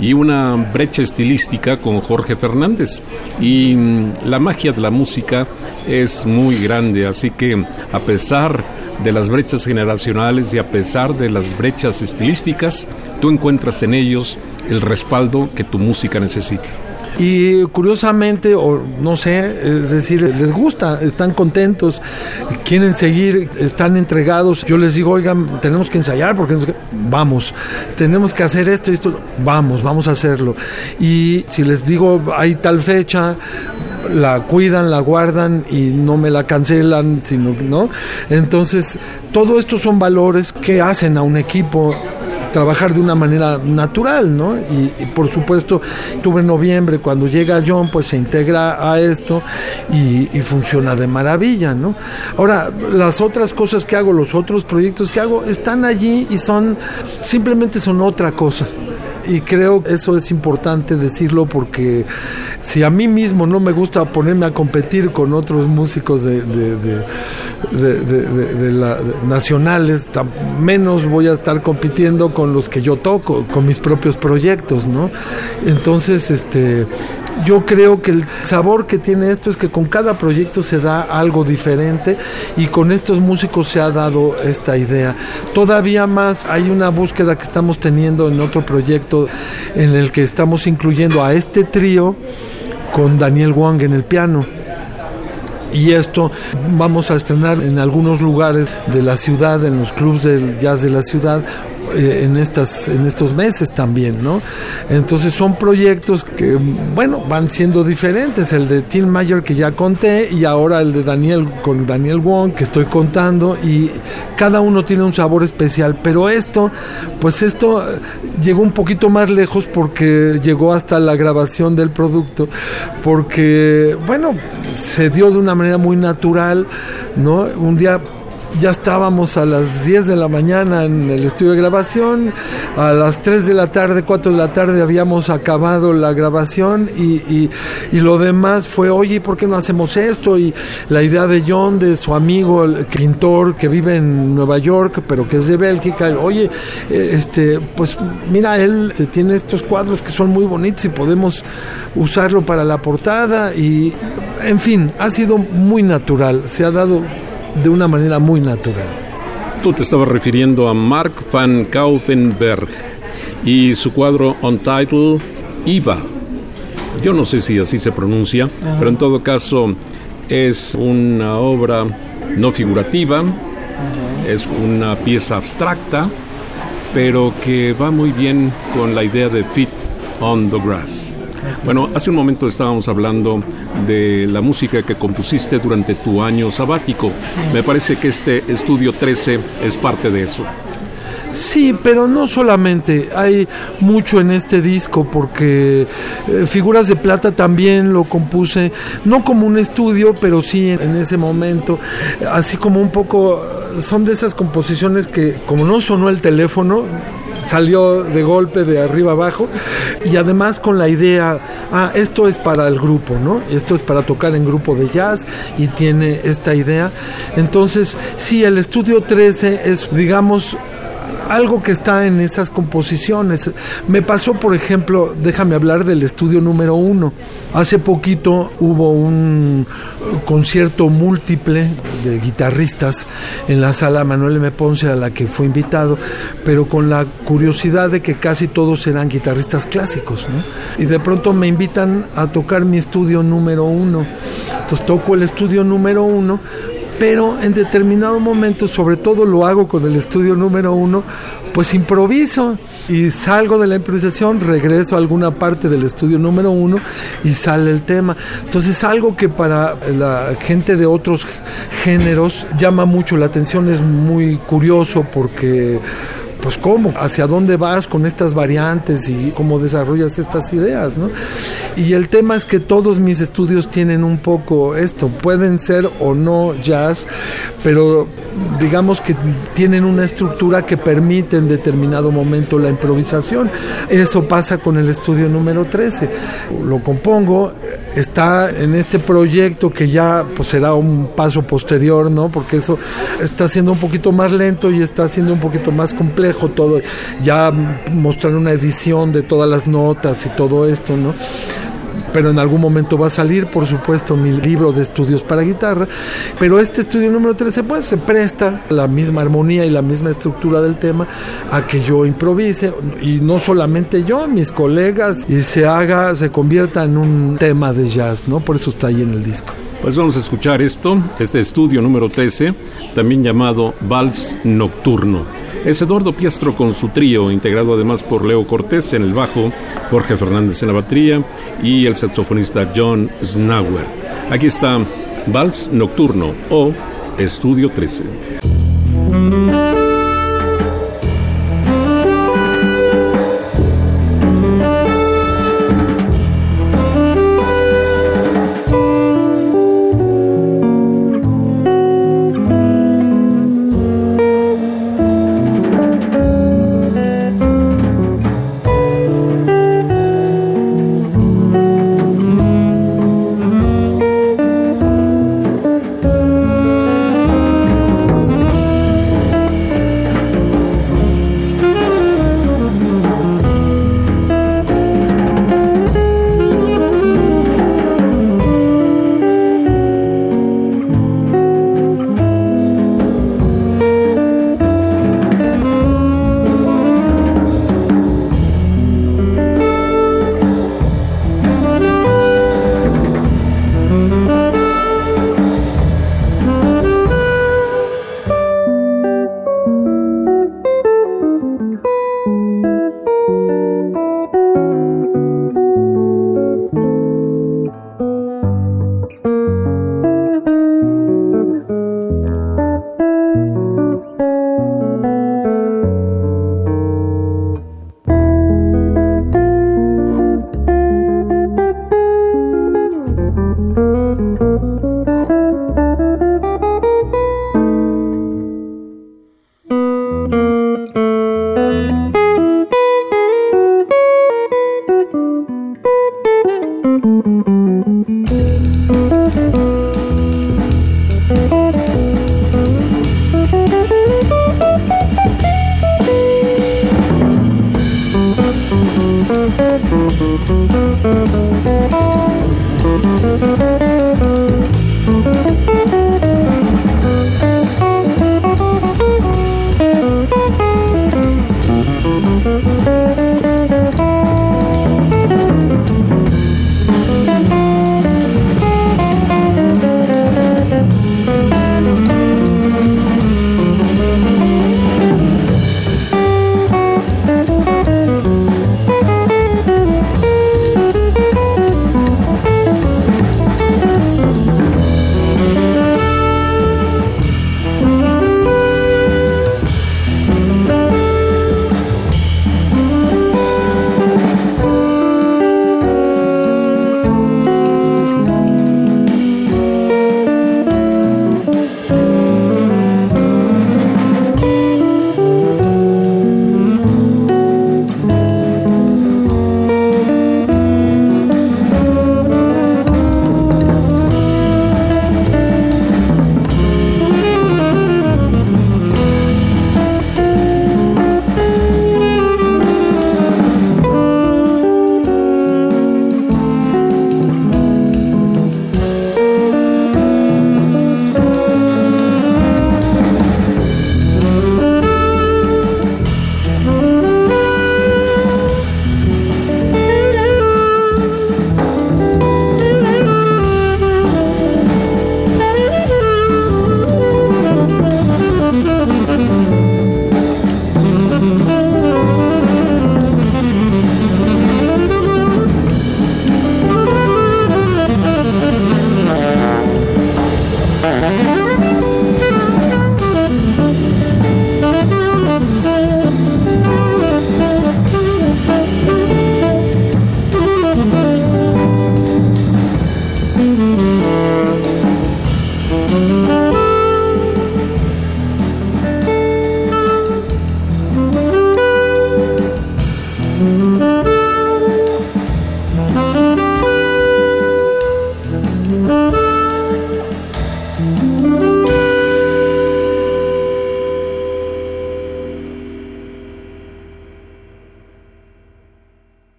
Speaker 2: y una brecha estilística con Jorge Fernández. Y mm, la magia de la música es muy grande, así que a pesar de las brechas generacionales y a pesar de las brechas estilísticas, tú encuentras en ellos el respaldo que tu música necesita.
Speaker 3: Y curiosamente, o no sé, es decir, les gusta, están contentos, quieren seguir, están entregados. Yo les digo, oigan, tenemos que ensayar porque vamos, tenemos que hacer esto y esto, vamos, vamos a hacerlo. Y si les digo, hay tal fecha, la cuidan, la guardan y no me la cancelan, sino, ¿no? Entonces, todo esto son valores que hacen a un equipo trabajar de una manera natural, ¿no? Y, por supuesto, tuve noviembre, cuando llega John, pues se integra a esto y, y, funciona de maravilla, ¿no? Ahora, las otras cosas que hago, los otros proyectos que hago, están allí y son, simplemente son otra cosa y creo eso es importante decirlo porque si a mí mismo no me gusta ponerme a competir con otros músicos de, nacionales, menos voy a estar compitiendo con los que yo toco, con mis propios proyectos, ¿no? Entonces, este, yo creo que el sabor que tiene esto es que con cada proyecto se da algo diferente y con estos músicos se ha dado esta idea. Todavía más hay una búsqueda que estamos teniendo en otro proyecto en el que estamos incluyendo a este trío con Daniel Wang en el piano y esto vamos a estrenar en algunos lugares de la ciudad, en los clubes del jazz de la ciudad, eh, en estas en estos meses también, ¿no? Entonces son proyectos que bueno, van siendo diferentes, el de Tim Mayer que ya conté y ahora el de Daniel con Daniel Wong que estoy contando y cada uno tiene un sabor especial, pero esto pues esto eh, llegó un poquito más lejos porque llegó hasta la grabación del producto porque bueno, se dio de una manera muy natural, ¿no? Un día ya estábamos a las 10 de la mañana en el estudio de grabación, a las 3 de la tarde, 4 de la tarde habíamos acabado la grabación y, y, lo demás fue, oye, ¿por qué no hacemos esto? Y la idea de John, de su amigo, el pintor que vive en Nueva York, pero que es de Bélgica, oye, eh, este, pues mira, él tiene estos cuadros que son muy bonitos y podemos usarlo para la portada y, en fin, ha sido muy natural, se ha dado de una manera muy natural.
Speaker 2: Tú te estabas refiriendo a Mark van Kautenberg y su cuadro Untitled Iva. Yo no sé si así se pronuncia, pero en todo caso es una obra no figurativa, es una pieza abstracta, pero que va muy bien con la idea de Fit on the Grass. Bueno, hace un momento estábamos hablando de la música que compusiste durante tu año sabático. Me parece que este estudio 13 es parte de eso.
Speaker 3: Sí, pero no solamente, hay mucho en este disco porque eh, Figuras de Plata también lo compuse, no como un estudio, pero sí en, en, ese momento, así como un poco, son de esas composiciones que como no sonó el teléfono, salió de golpe de arriba abajo y además con la idea, ah, esto es para el grupo, ¿no? Esto es para tocar en grupo de jazz y tiene esta idea. Entonces, sí, el estudio 13 es, digamos, algo que está en esas composiciones. Me pasó, por ejemplo, déjame hablar del estudio número uno. Hace poquito hubo un concierto múltiple de guitarristas en la sala Manuel M. Ponce a la que fue invitado, pero con la curiosidad de que casi todos eran guitarristas clásicos. ¿no? Y de pronto me invitan a tocar mi estudio número uno. Entonces toco el estudio número uno pero en determinado momento, sobre todo lo hago con el estudio número uno, pues improviso y salgo de la improvisación, regreso a alguna parte del estudio número uno y sale el tema. Entonces algo que para la gente de otros géneros llama mucho la atención, es muy curioso porque pues cómo, hacia dónde vas con estas variantes y cómo desarrollas estas ideas, ¿no? Y el tema es que todos mis estudios tienen un poco esto, pueden ser o no jazz, pero digamos que tienen una estructura que permite en determinado momento la improvisación. Eso pasa con el estudio número 13. Lo compongo, está en este proyecto que ya pues será un paso posterior, ¿no? Porque eso está siendo un poquito más lento y está siendo un poquito más complejo todo, ya mostrar una edición de todas las notas y todo esto, ¿no? pero en algún momento va a salir, por supuesto, mi libro de estudios para guitarra, pero este estudio número 13 pues se presta la misma armonía y la misma estructura del tema a que yo improvise y no solamente yo, mis colegas y se haga, se convierta en un tema de jazz, ¿no? Por eso está ahí en el disco.
Speaker 2: Pues vamos a escuchar esto, este estudio número 13, también llamado Vals Nocturno. Es Eduardo Piastro con su trío, integrado además por Leo Cortés en el bajo, Jorge Fernández en la batería y el saxofonista John Snauer. Aquí está Vals Nocturno o Estudio 13.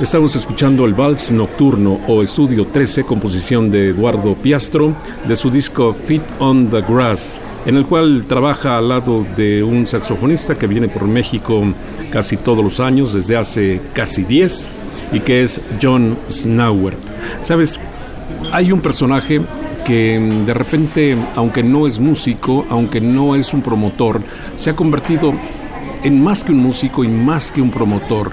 Speaker 2: Estamos escuchando el Vals Nocturno o Estudio 13, composición de Eduardo Piastro, de su disco Fit on the Grass, en el cual trabaja al lado de un saxofonista que viene por México casi todos los años, desde hace casi 10, y que es John Snauert. Sabes, hay un personaje que mm, de repente, aunque no es músico, aunque no es un promotor, se ha convertido en más que un músico y más que un promotor.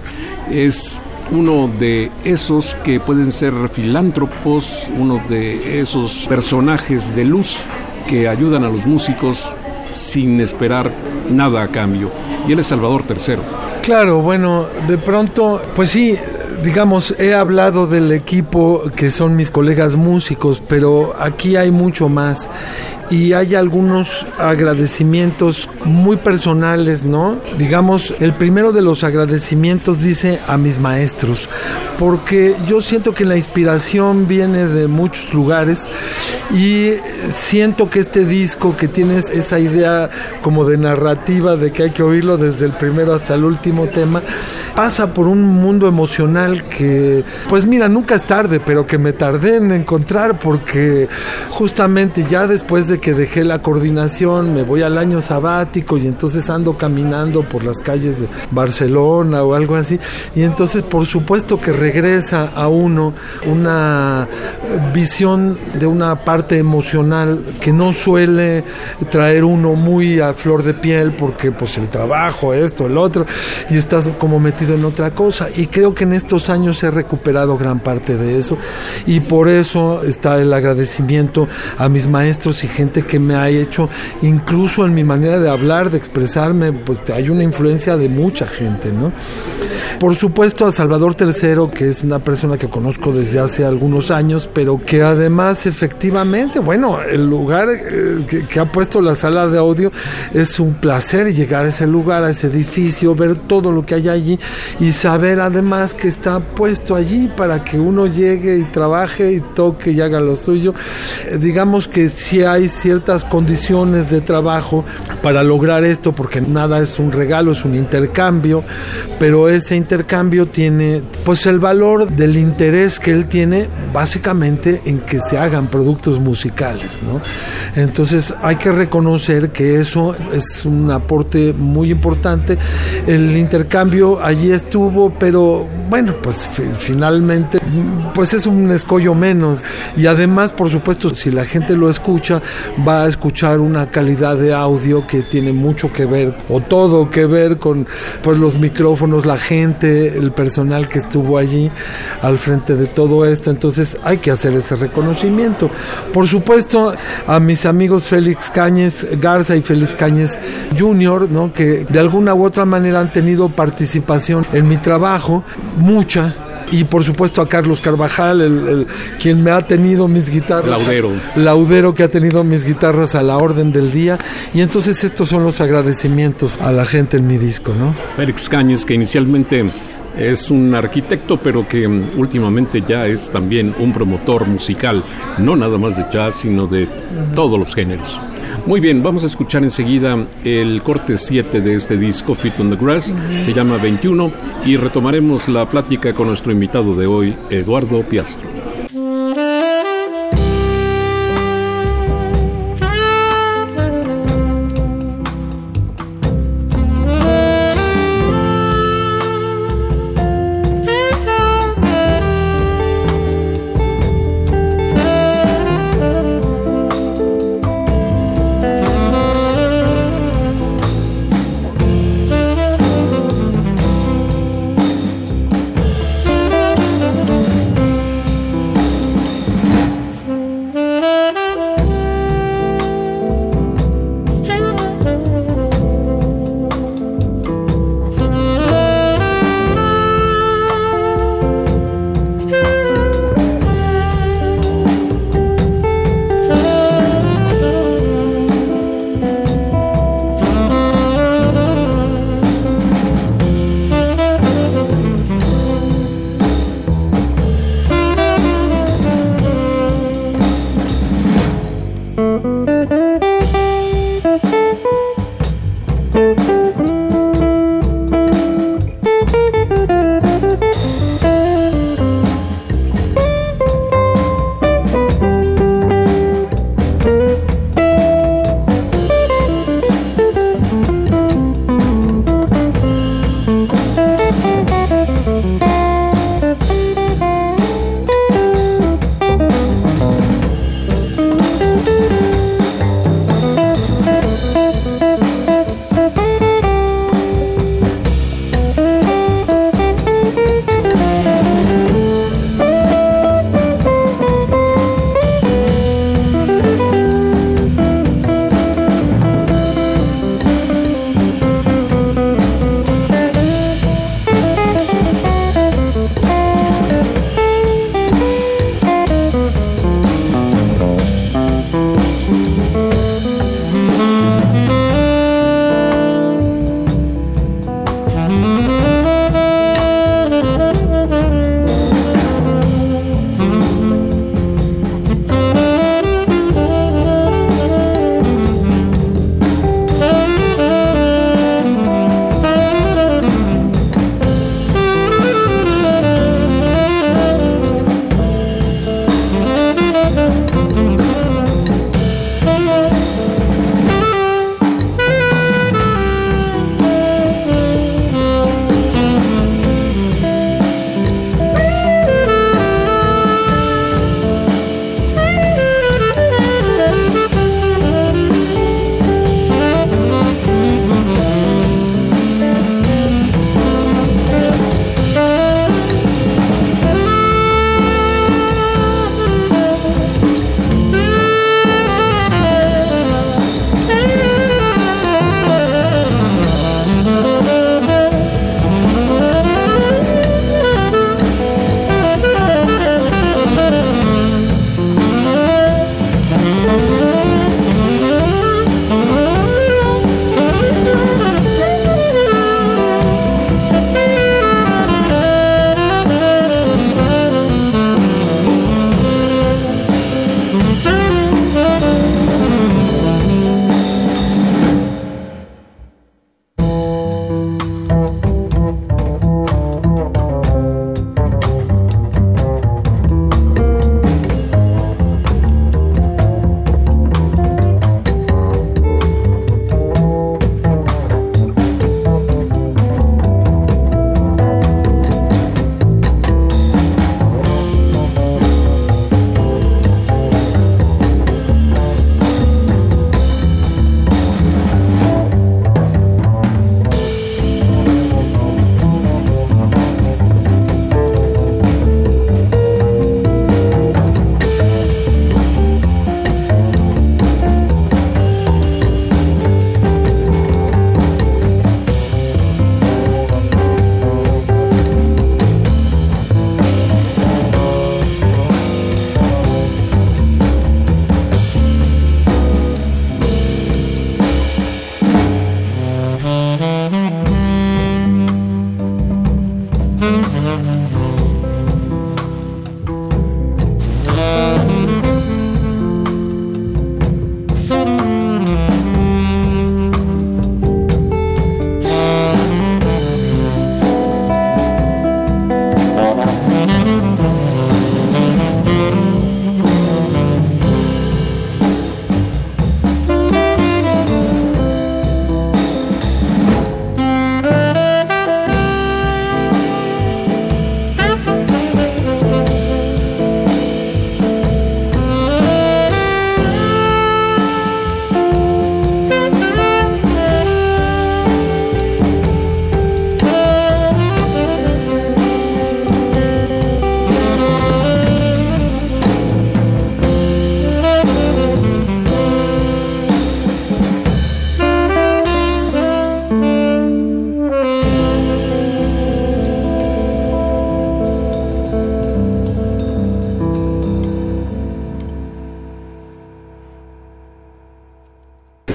Speaker 2: Es uno de esos que pueden ser filántropos, uno de esos personajes de luz que ayudan a los músicos sin esperar nada a cambio. Y él es Salvador III.
Speaker 3: Claro, bueno, de pronto, pues sí, digamos, he hablado del equipo que son mis colegas músicos, pero aquí hay mucho más y hay algunos agradecimientos muy personales, ¿no? Digamos, el primero de los agradecimientos dice a mis maestros, porque yo siento que la inspiración viene de muchos lugares y siento que este disco que tiene esa idea como de narrativa de que hay que oírlo desde el primero hasta el último tema, pasa por un mundo emocional que, pues mira, nunca es tarde, pero que me tardé en encontrar porque justamente ya después de que dejé la coordinación me voy al año sabático y entonces ando caminando por las calles de Barcelona o algo así. Y entonces por supuesto que regresa a uno una visión de una parte emocional que no suele traer uno muy a flor de piel porque pues el trabajo, esto, el otro y estás como metido en otra cosa. Y creo que en estos años he recuperado gran parte de eso. Y por eso está el agradecimiento a mis maestros y gente que me ha hecho, incluso en mi manera de hablar, de expresarme, pues hay una influencia de mucha gente, ¿no? Por supuesto a Salvador III, que es una persona que conozco desde hace algunos años, pero que además efectivamente, bueno, el lugar eh, que, que ha puesto la sala de audio es un placer llegar a ese lugar, a ese edificio, ver todo lo que hay allí y saber además que está puesto allí para que uno llegue y trabaje y toque y haga lo suyo. Eh, digamos que si hay ciertas condiciones de trabajo para lograr esto, porque nada es un regalo, es un intercambio, pero ese intercambio tiene pues el valor del interés que él tiene básicamente en que se hagan productos musicales, ¿no? Entonces hay que reconocer que eso es un aporte muy importante. El intercambio allí estuvo, pero bueno, pues finalmente, pues es un escollo menos. Y además, por supuesto, si la gente lo escucha, va a escuchar una calidad de audio que tiene mucho que ver, o todo que ver con pues, los micrófonos, la gente, el personal que estuvo allí al frente de todo esto. Entonces hay que hacer ese reconocimiento. Por supuesto, a mis amigos Félix Cáñez Garza y Félix Cáñez Jr., ¿no? que de alguna u otra manera han tenido participación en mi trabajo, mucha, y por supuesto a Carlos Carvajal, el, quien me ha tenido mis guitarras.
Speaker 2: Laudero.
Speaker 3: Laudero que ha tenido mis guitarras a la orden del día. Y entonces estos son los agradecimientos a la gente en mi disco, ¿no?
Speaker 2: Félix Cáñez, que inicialmente es un arquitecto, pero que mm, últimamente ya es también un promotor musical, no nada más de jazz, sino de todos los géneros. Muy bien, vamos a escuchar enseguida el corte 7 de este disco, Fit on the Grass, se llama 21, y retomaremos la plática con nuestro invitado de hoy, Eduardo Piastro.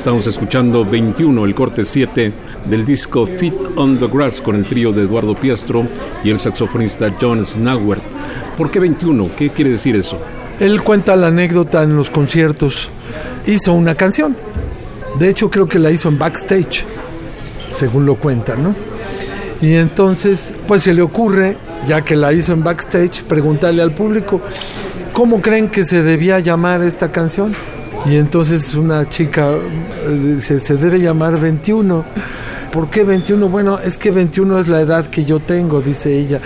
Speaker 2: Estamos escuchando 21, el corte 7 del disco Fit on the Grass con el trío de Eduardo Piastro y el saxofonista John Snauer. ¿Por qué 21? ¿Qué quiere decir eso?
Speaker 3: Él cuenta la anécdota en los conciertos. Hizo una canción. De hecho, creo que la hizo en backstage, según lo cuenta, ¿no? Y entonces, pues se le ocurre, ya que la hizo en backstage, preguntarle al público, ¿cómo creen que se debía llamar esta canción? Y entonces una chica dice, se debe llamar 21. ¿Por qué 21? Bueno, es que 21 es la edad que yo tengo, dice ella.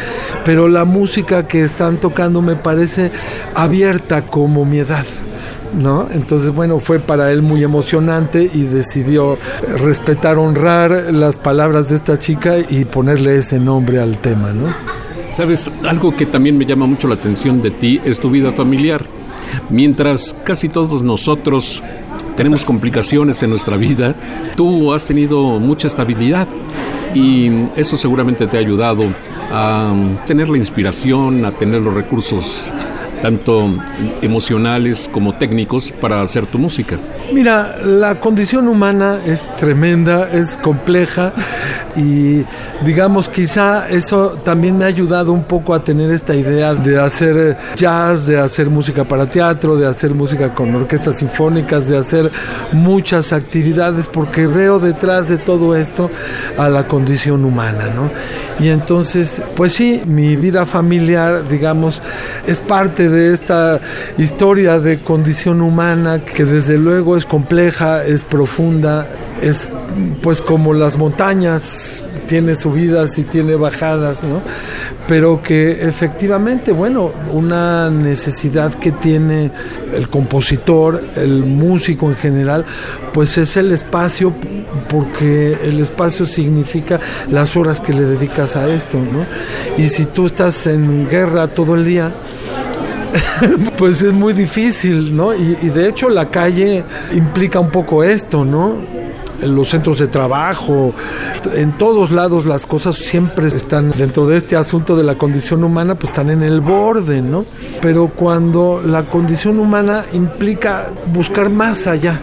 Speaker 3: Pero la música que están tocando me parece abierta como mi edad. ¿No? Entonces, bueno, fue para él muy emocionante y decidió respetar, honrar las palabras de esta chica y ponerle ese nombre al tema, ¿no?
Speaker 2: Sabes, algo que también me llama mucho la atención de ti es tu vida familiar. Mientras casi todos nosotros tenemos complicaciones en nuestra vida, tú has tenido mucha estabilidad y eso seguramente te ha ayudado a tener la inspiración, a tener los recursos tanto emocionales como técnicos para hacer tu música.
Speaker 3: Mira, la condición humana es tremenda, es compleja y digamos quizá eso también me ha ayudado un poco a tener esta idea de hacer jazz, de hacer música para teatro, de hacer música con orquestas sinfónicas, de hacer muchas actividades porque veo detrás de todo esto a la condición humana, ¿no? Y entonces, pues sí, mi vida familiar, digamos, es parte de esta historia de condición humana que desde luego es compleja, es profunda, es pues como las montañas, tiene subidas y tiene bajadas, ¿no? Pero que efectivamente, bueno, una necesidad que tiene el compositor, el músico en general, pues es el espacio, porque el espacio significa las horas que le dedicas a esto, ¿no? Y si tú estás en guerra todo el día, (laughs) pues es muy difícil, ¿no? Y, y, de hecho la calle implica un poco esto, ¿no? En los centros de trabajo, en todos lados las cosas siempre están dentro de este asunto de la condición humana, pues están en el borde, ¿no? Pero cuando la condición humana implica buscar más allá,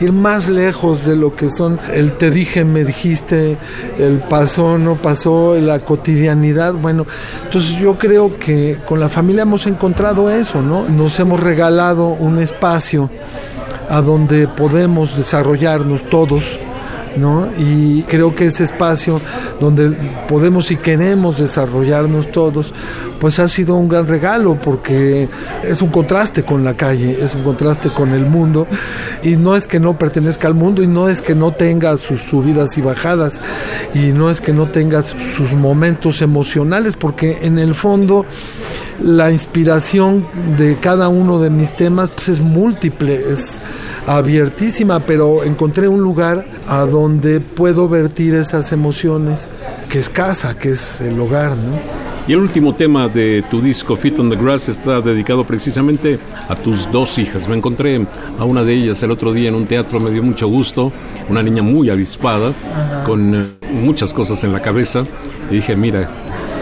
Speaker 3: ir más lejos de lo que son el te dije, me dijiste, el pasó, no pasó, la cotidianidad. Bueno, entonces yo creo que con la familia hemos encontrado eso, ¿no? Nos hemos regalado un espacio a donde podemos desarrollarnos todos ¿no? Y creo que ese espacio donde podemos y queremos desarrollarnos todos, pues ha sido un gran regalo porque es un contraste con la calle, es un contraste con el mundo y no es que no pertenezca al mundo y no es que no tenga sus subidas y bajadas y no es que no tenga sus momentos emocionales porque en el fondo la inspiración de cada uno de mis temas pues es múltiple, es abiertísima, pero encontré un lugar a donde puedo vertir esas emociones, que es casa, que es el hogar, ¿no?
Speaker 2: Y el último tema de tu disco Fit on the Grass está dedicado precisamente a tus dos hijas. Me encontré a una de ellas el otro día en un teatro, me dio mucho gusto, una niña muy avispada, con eh, muchas cosas en la cabeza, y dije, mira,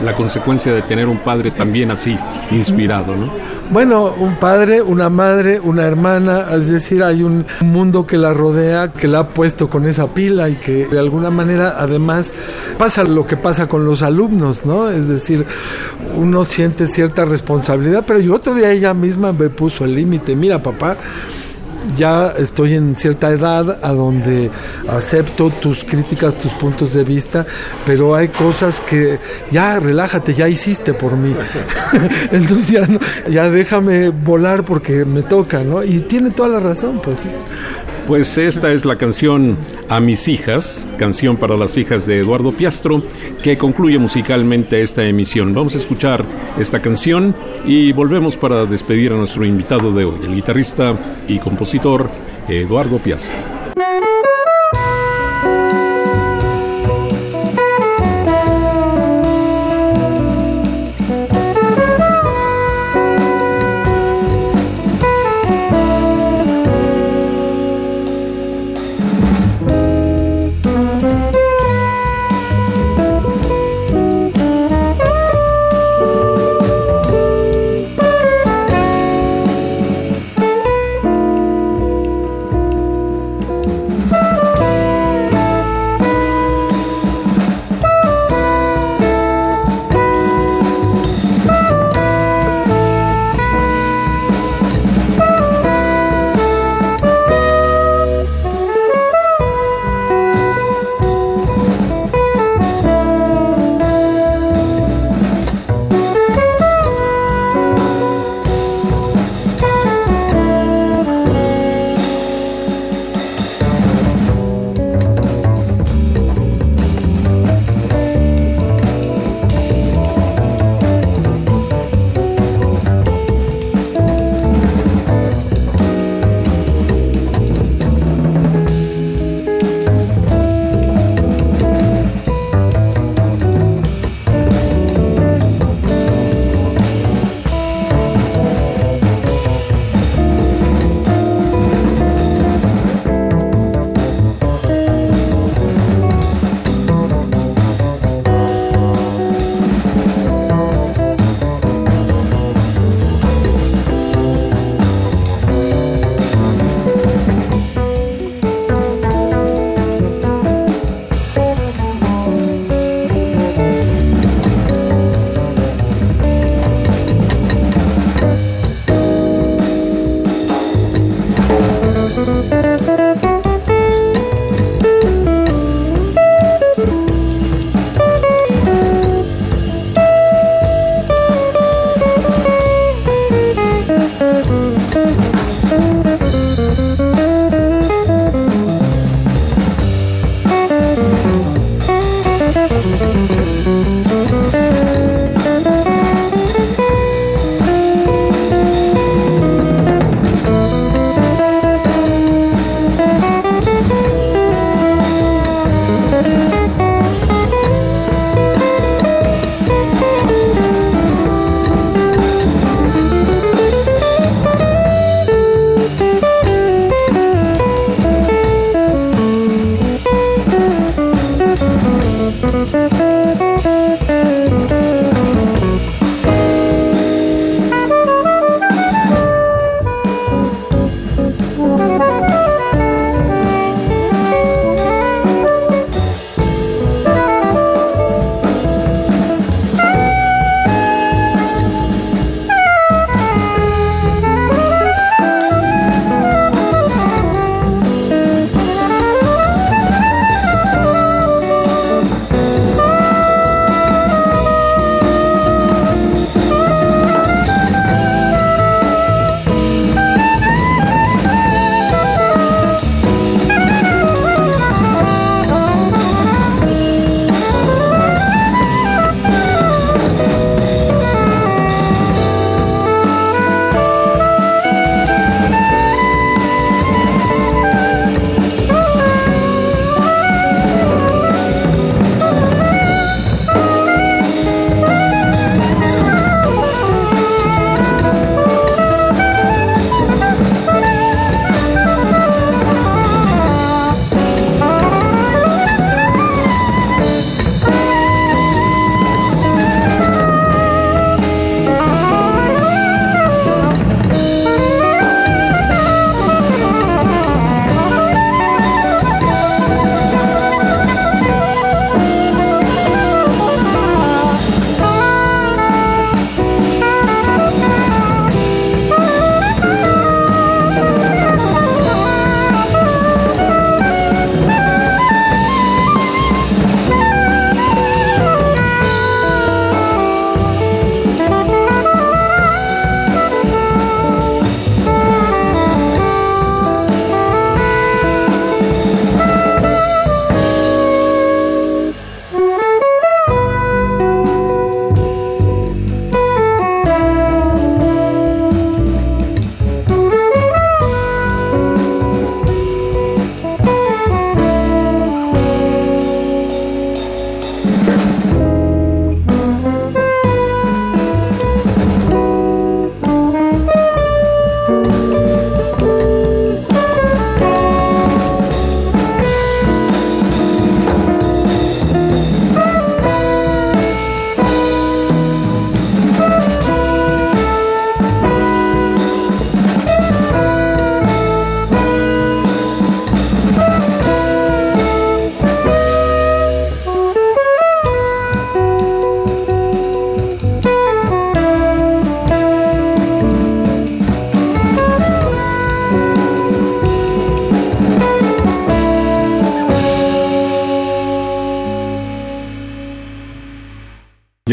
Speaker 2: la consecuencia de tener un padre también así, inspirado, ¿no?
Speaker 3: Bueno, un padre, una madre, una hermana, es decir, hay un mundo que la rodea, que la ha puesto con esa pila y que de alguna manera además pasa lo que pasa con los alumnos, ¿no? Es decir, uno siente cierta responsabilidad, pero yo otro día ella misma me puso el límite, mira papá, ya estoy en cierta edad a donde acepto tus críticas, tus puntos de vista, pero hay cosas que ya relájate, ya hiciste por mí. (laughs) Entonces ya, ya déjame volar porque me toca, ¿no? Y tiene toda la razón, pues sí.
Speaker 2: Pues esta es la canción A mis hijas, canción para las hijas de Eduardo Piastro, que concluye musicalmente esta emisión. Vamos a escuchar esta canción y volvemos para despedir a nuestro invitado de hoy, el guitarrista y compositor Eduardo Piastro.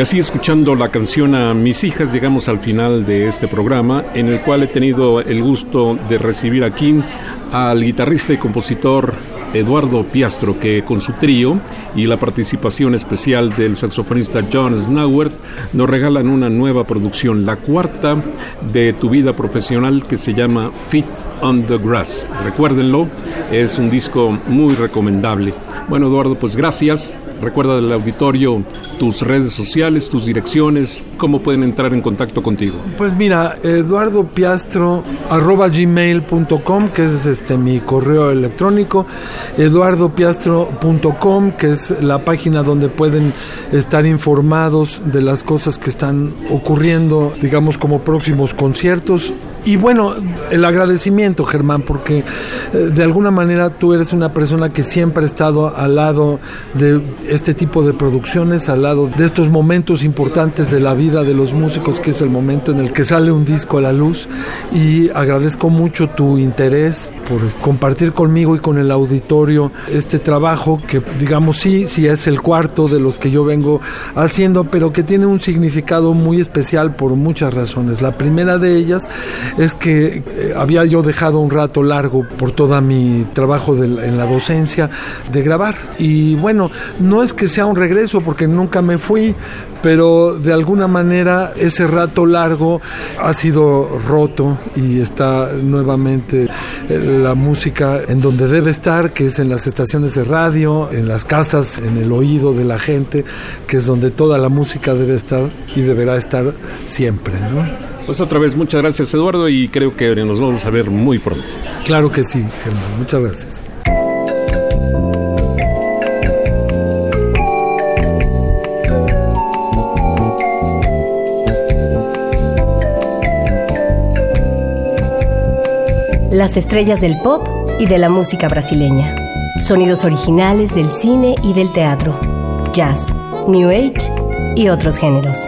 Speaker 2: Y así escuchando la canción a mis hijas llegamos al final de este programa en el cual he tenido el gusto de recibir aquí al guitarrista y compositor Eduardo Piastro, que con su trío y la participación especial del saxofonista John Snowert nos regalan una nueva producción, la cuarta de tu vida profesional que se llama Fit on the Grass. Recuérdenlo, es un disco muy recomendable. Bueno, Eduardo, pues gracias. Recuerda del auditorio tus redes sociales, tus direcciones, cómo pueden entrar en contacto contigo.
Speaker 3: Pues mira, Eduardo Piastro arroba gmail.com, que es este mi correo electrónico, eduardopiastro.com, que es la página donde pueden estar informados de las cosas que están ocurriendo, digamos como próximos conciertos y bueno, el agradecimiento, Germán, porque eh, de alguna manera tú eres una persona que siempre ha estado al lado de este tipo de producciones, al lado de estos momentos importantes de la vida de los músicos, que es el momento en el que sale un disco a la luz. Y agradezco mucho tu interés por compartir conmigo y con el auditorio este trabajo que, digamos, sí, sí es el cuarto de los que yo vengo haciendo, pero que tiene un significado muy especial por muchas razones. La primera de ellas es que eh, había yo dejado un rato largo por toda mi trabajo en la docencia de grabar. Y bueno, no es que sea un regreso porque nunca me fui, pero de alguna manera ese rato largo ha sido roto y está nuevamente eh, la música en donde debe estar, que es en las estaciones de radio, en las casas, en el oído de la gente, que es donde toda la música debe estar y deberá estar siempre. ¿no?
Speaker 2: Pues otra vez muchas gracias Eduardo y creo que nos vamos a ver muy pronto.
Speaker 3: Claro que sí, Germán. Muchas gracias.
Speaker 1: Las estrellas del pop y de la música brasileña. Sonidos originales del cine y del teatro. Jazz, New Age y otros géneros.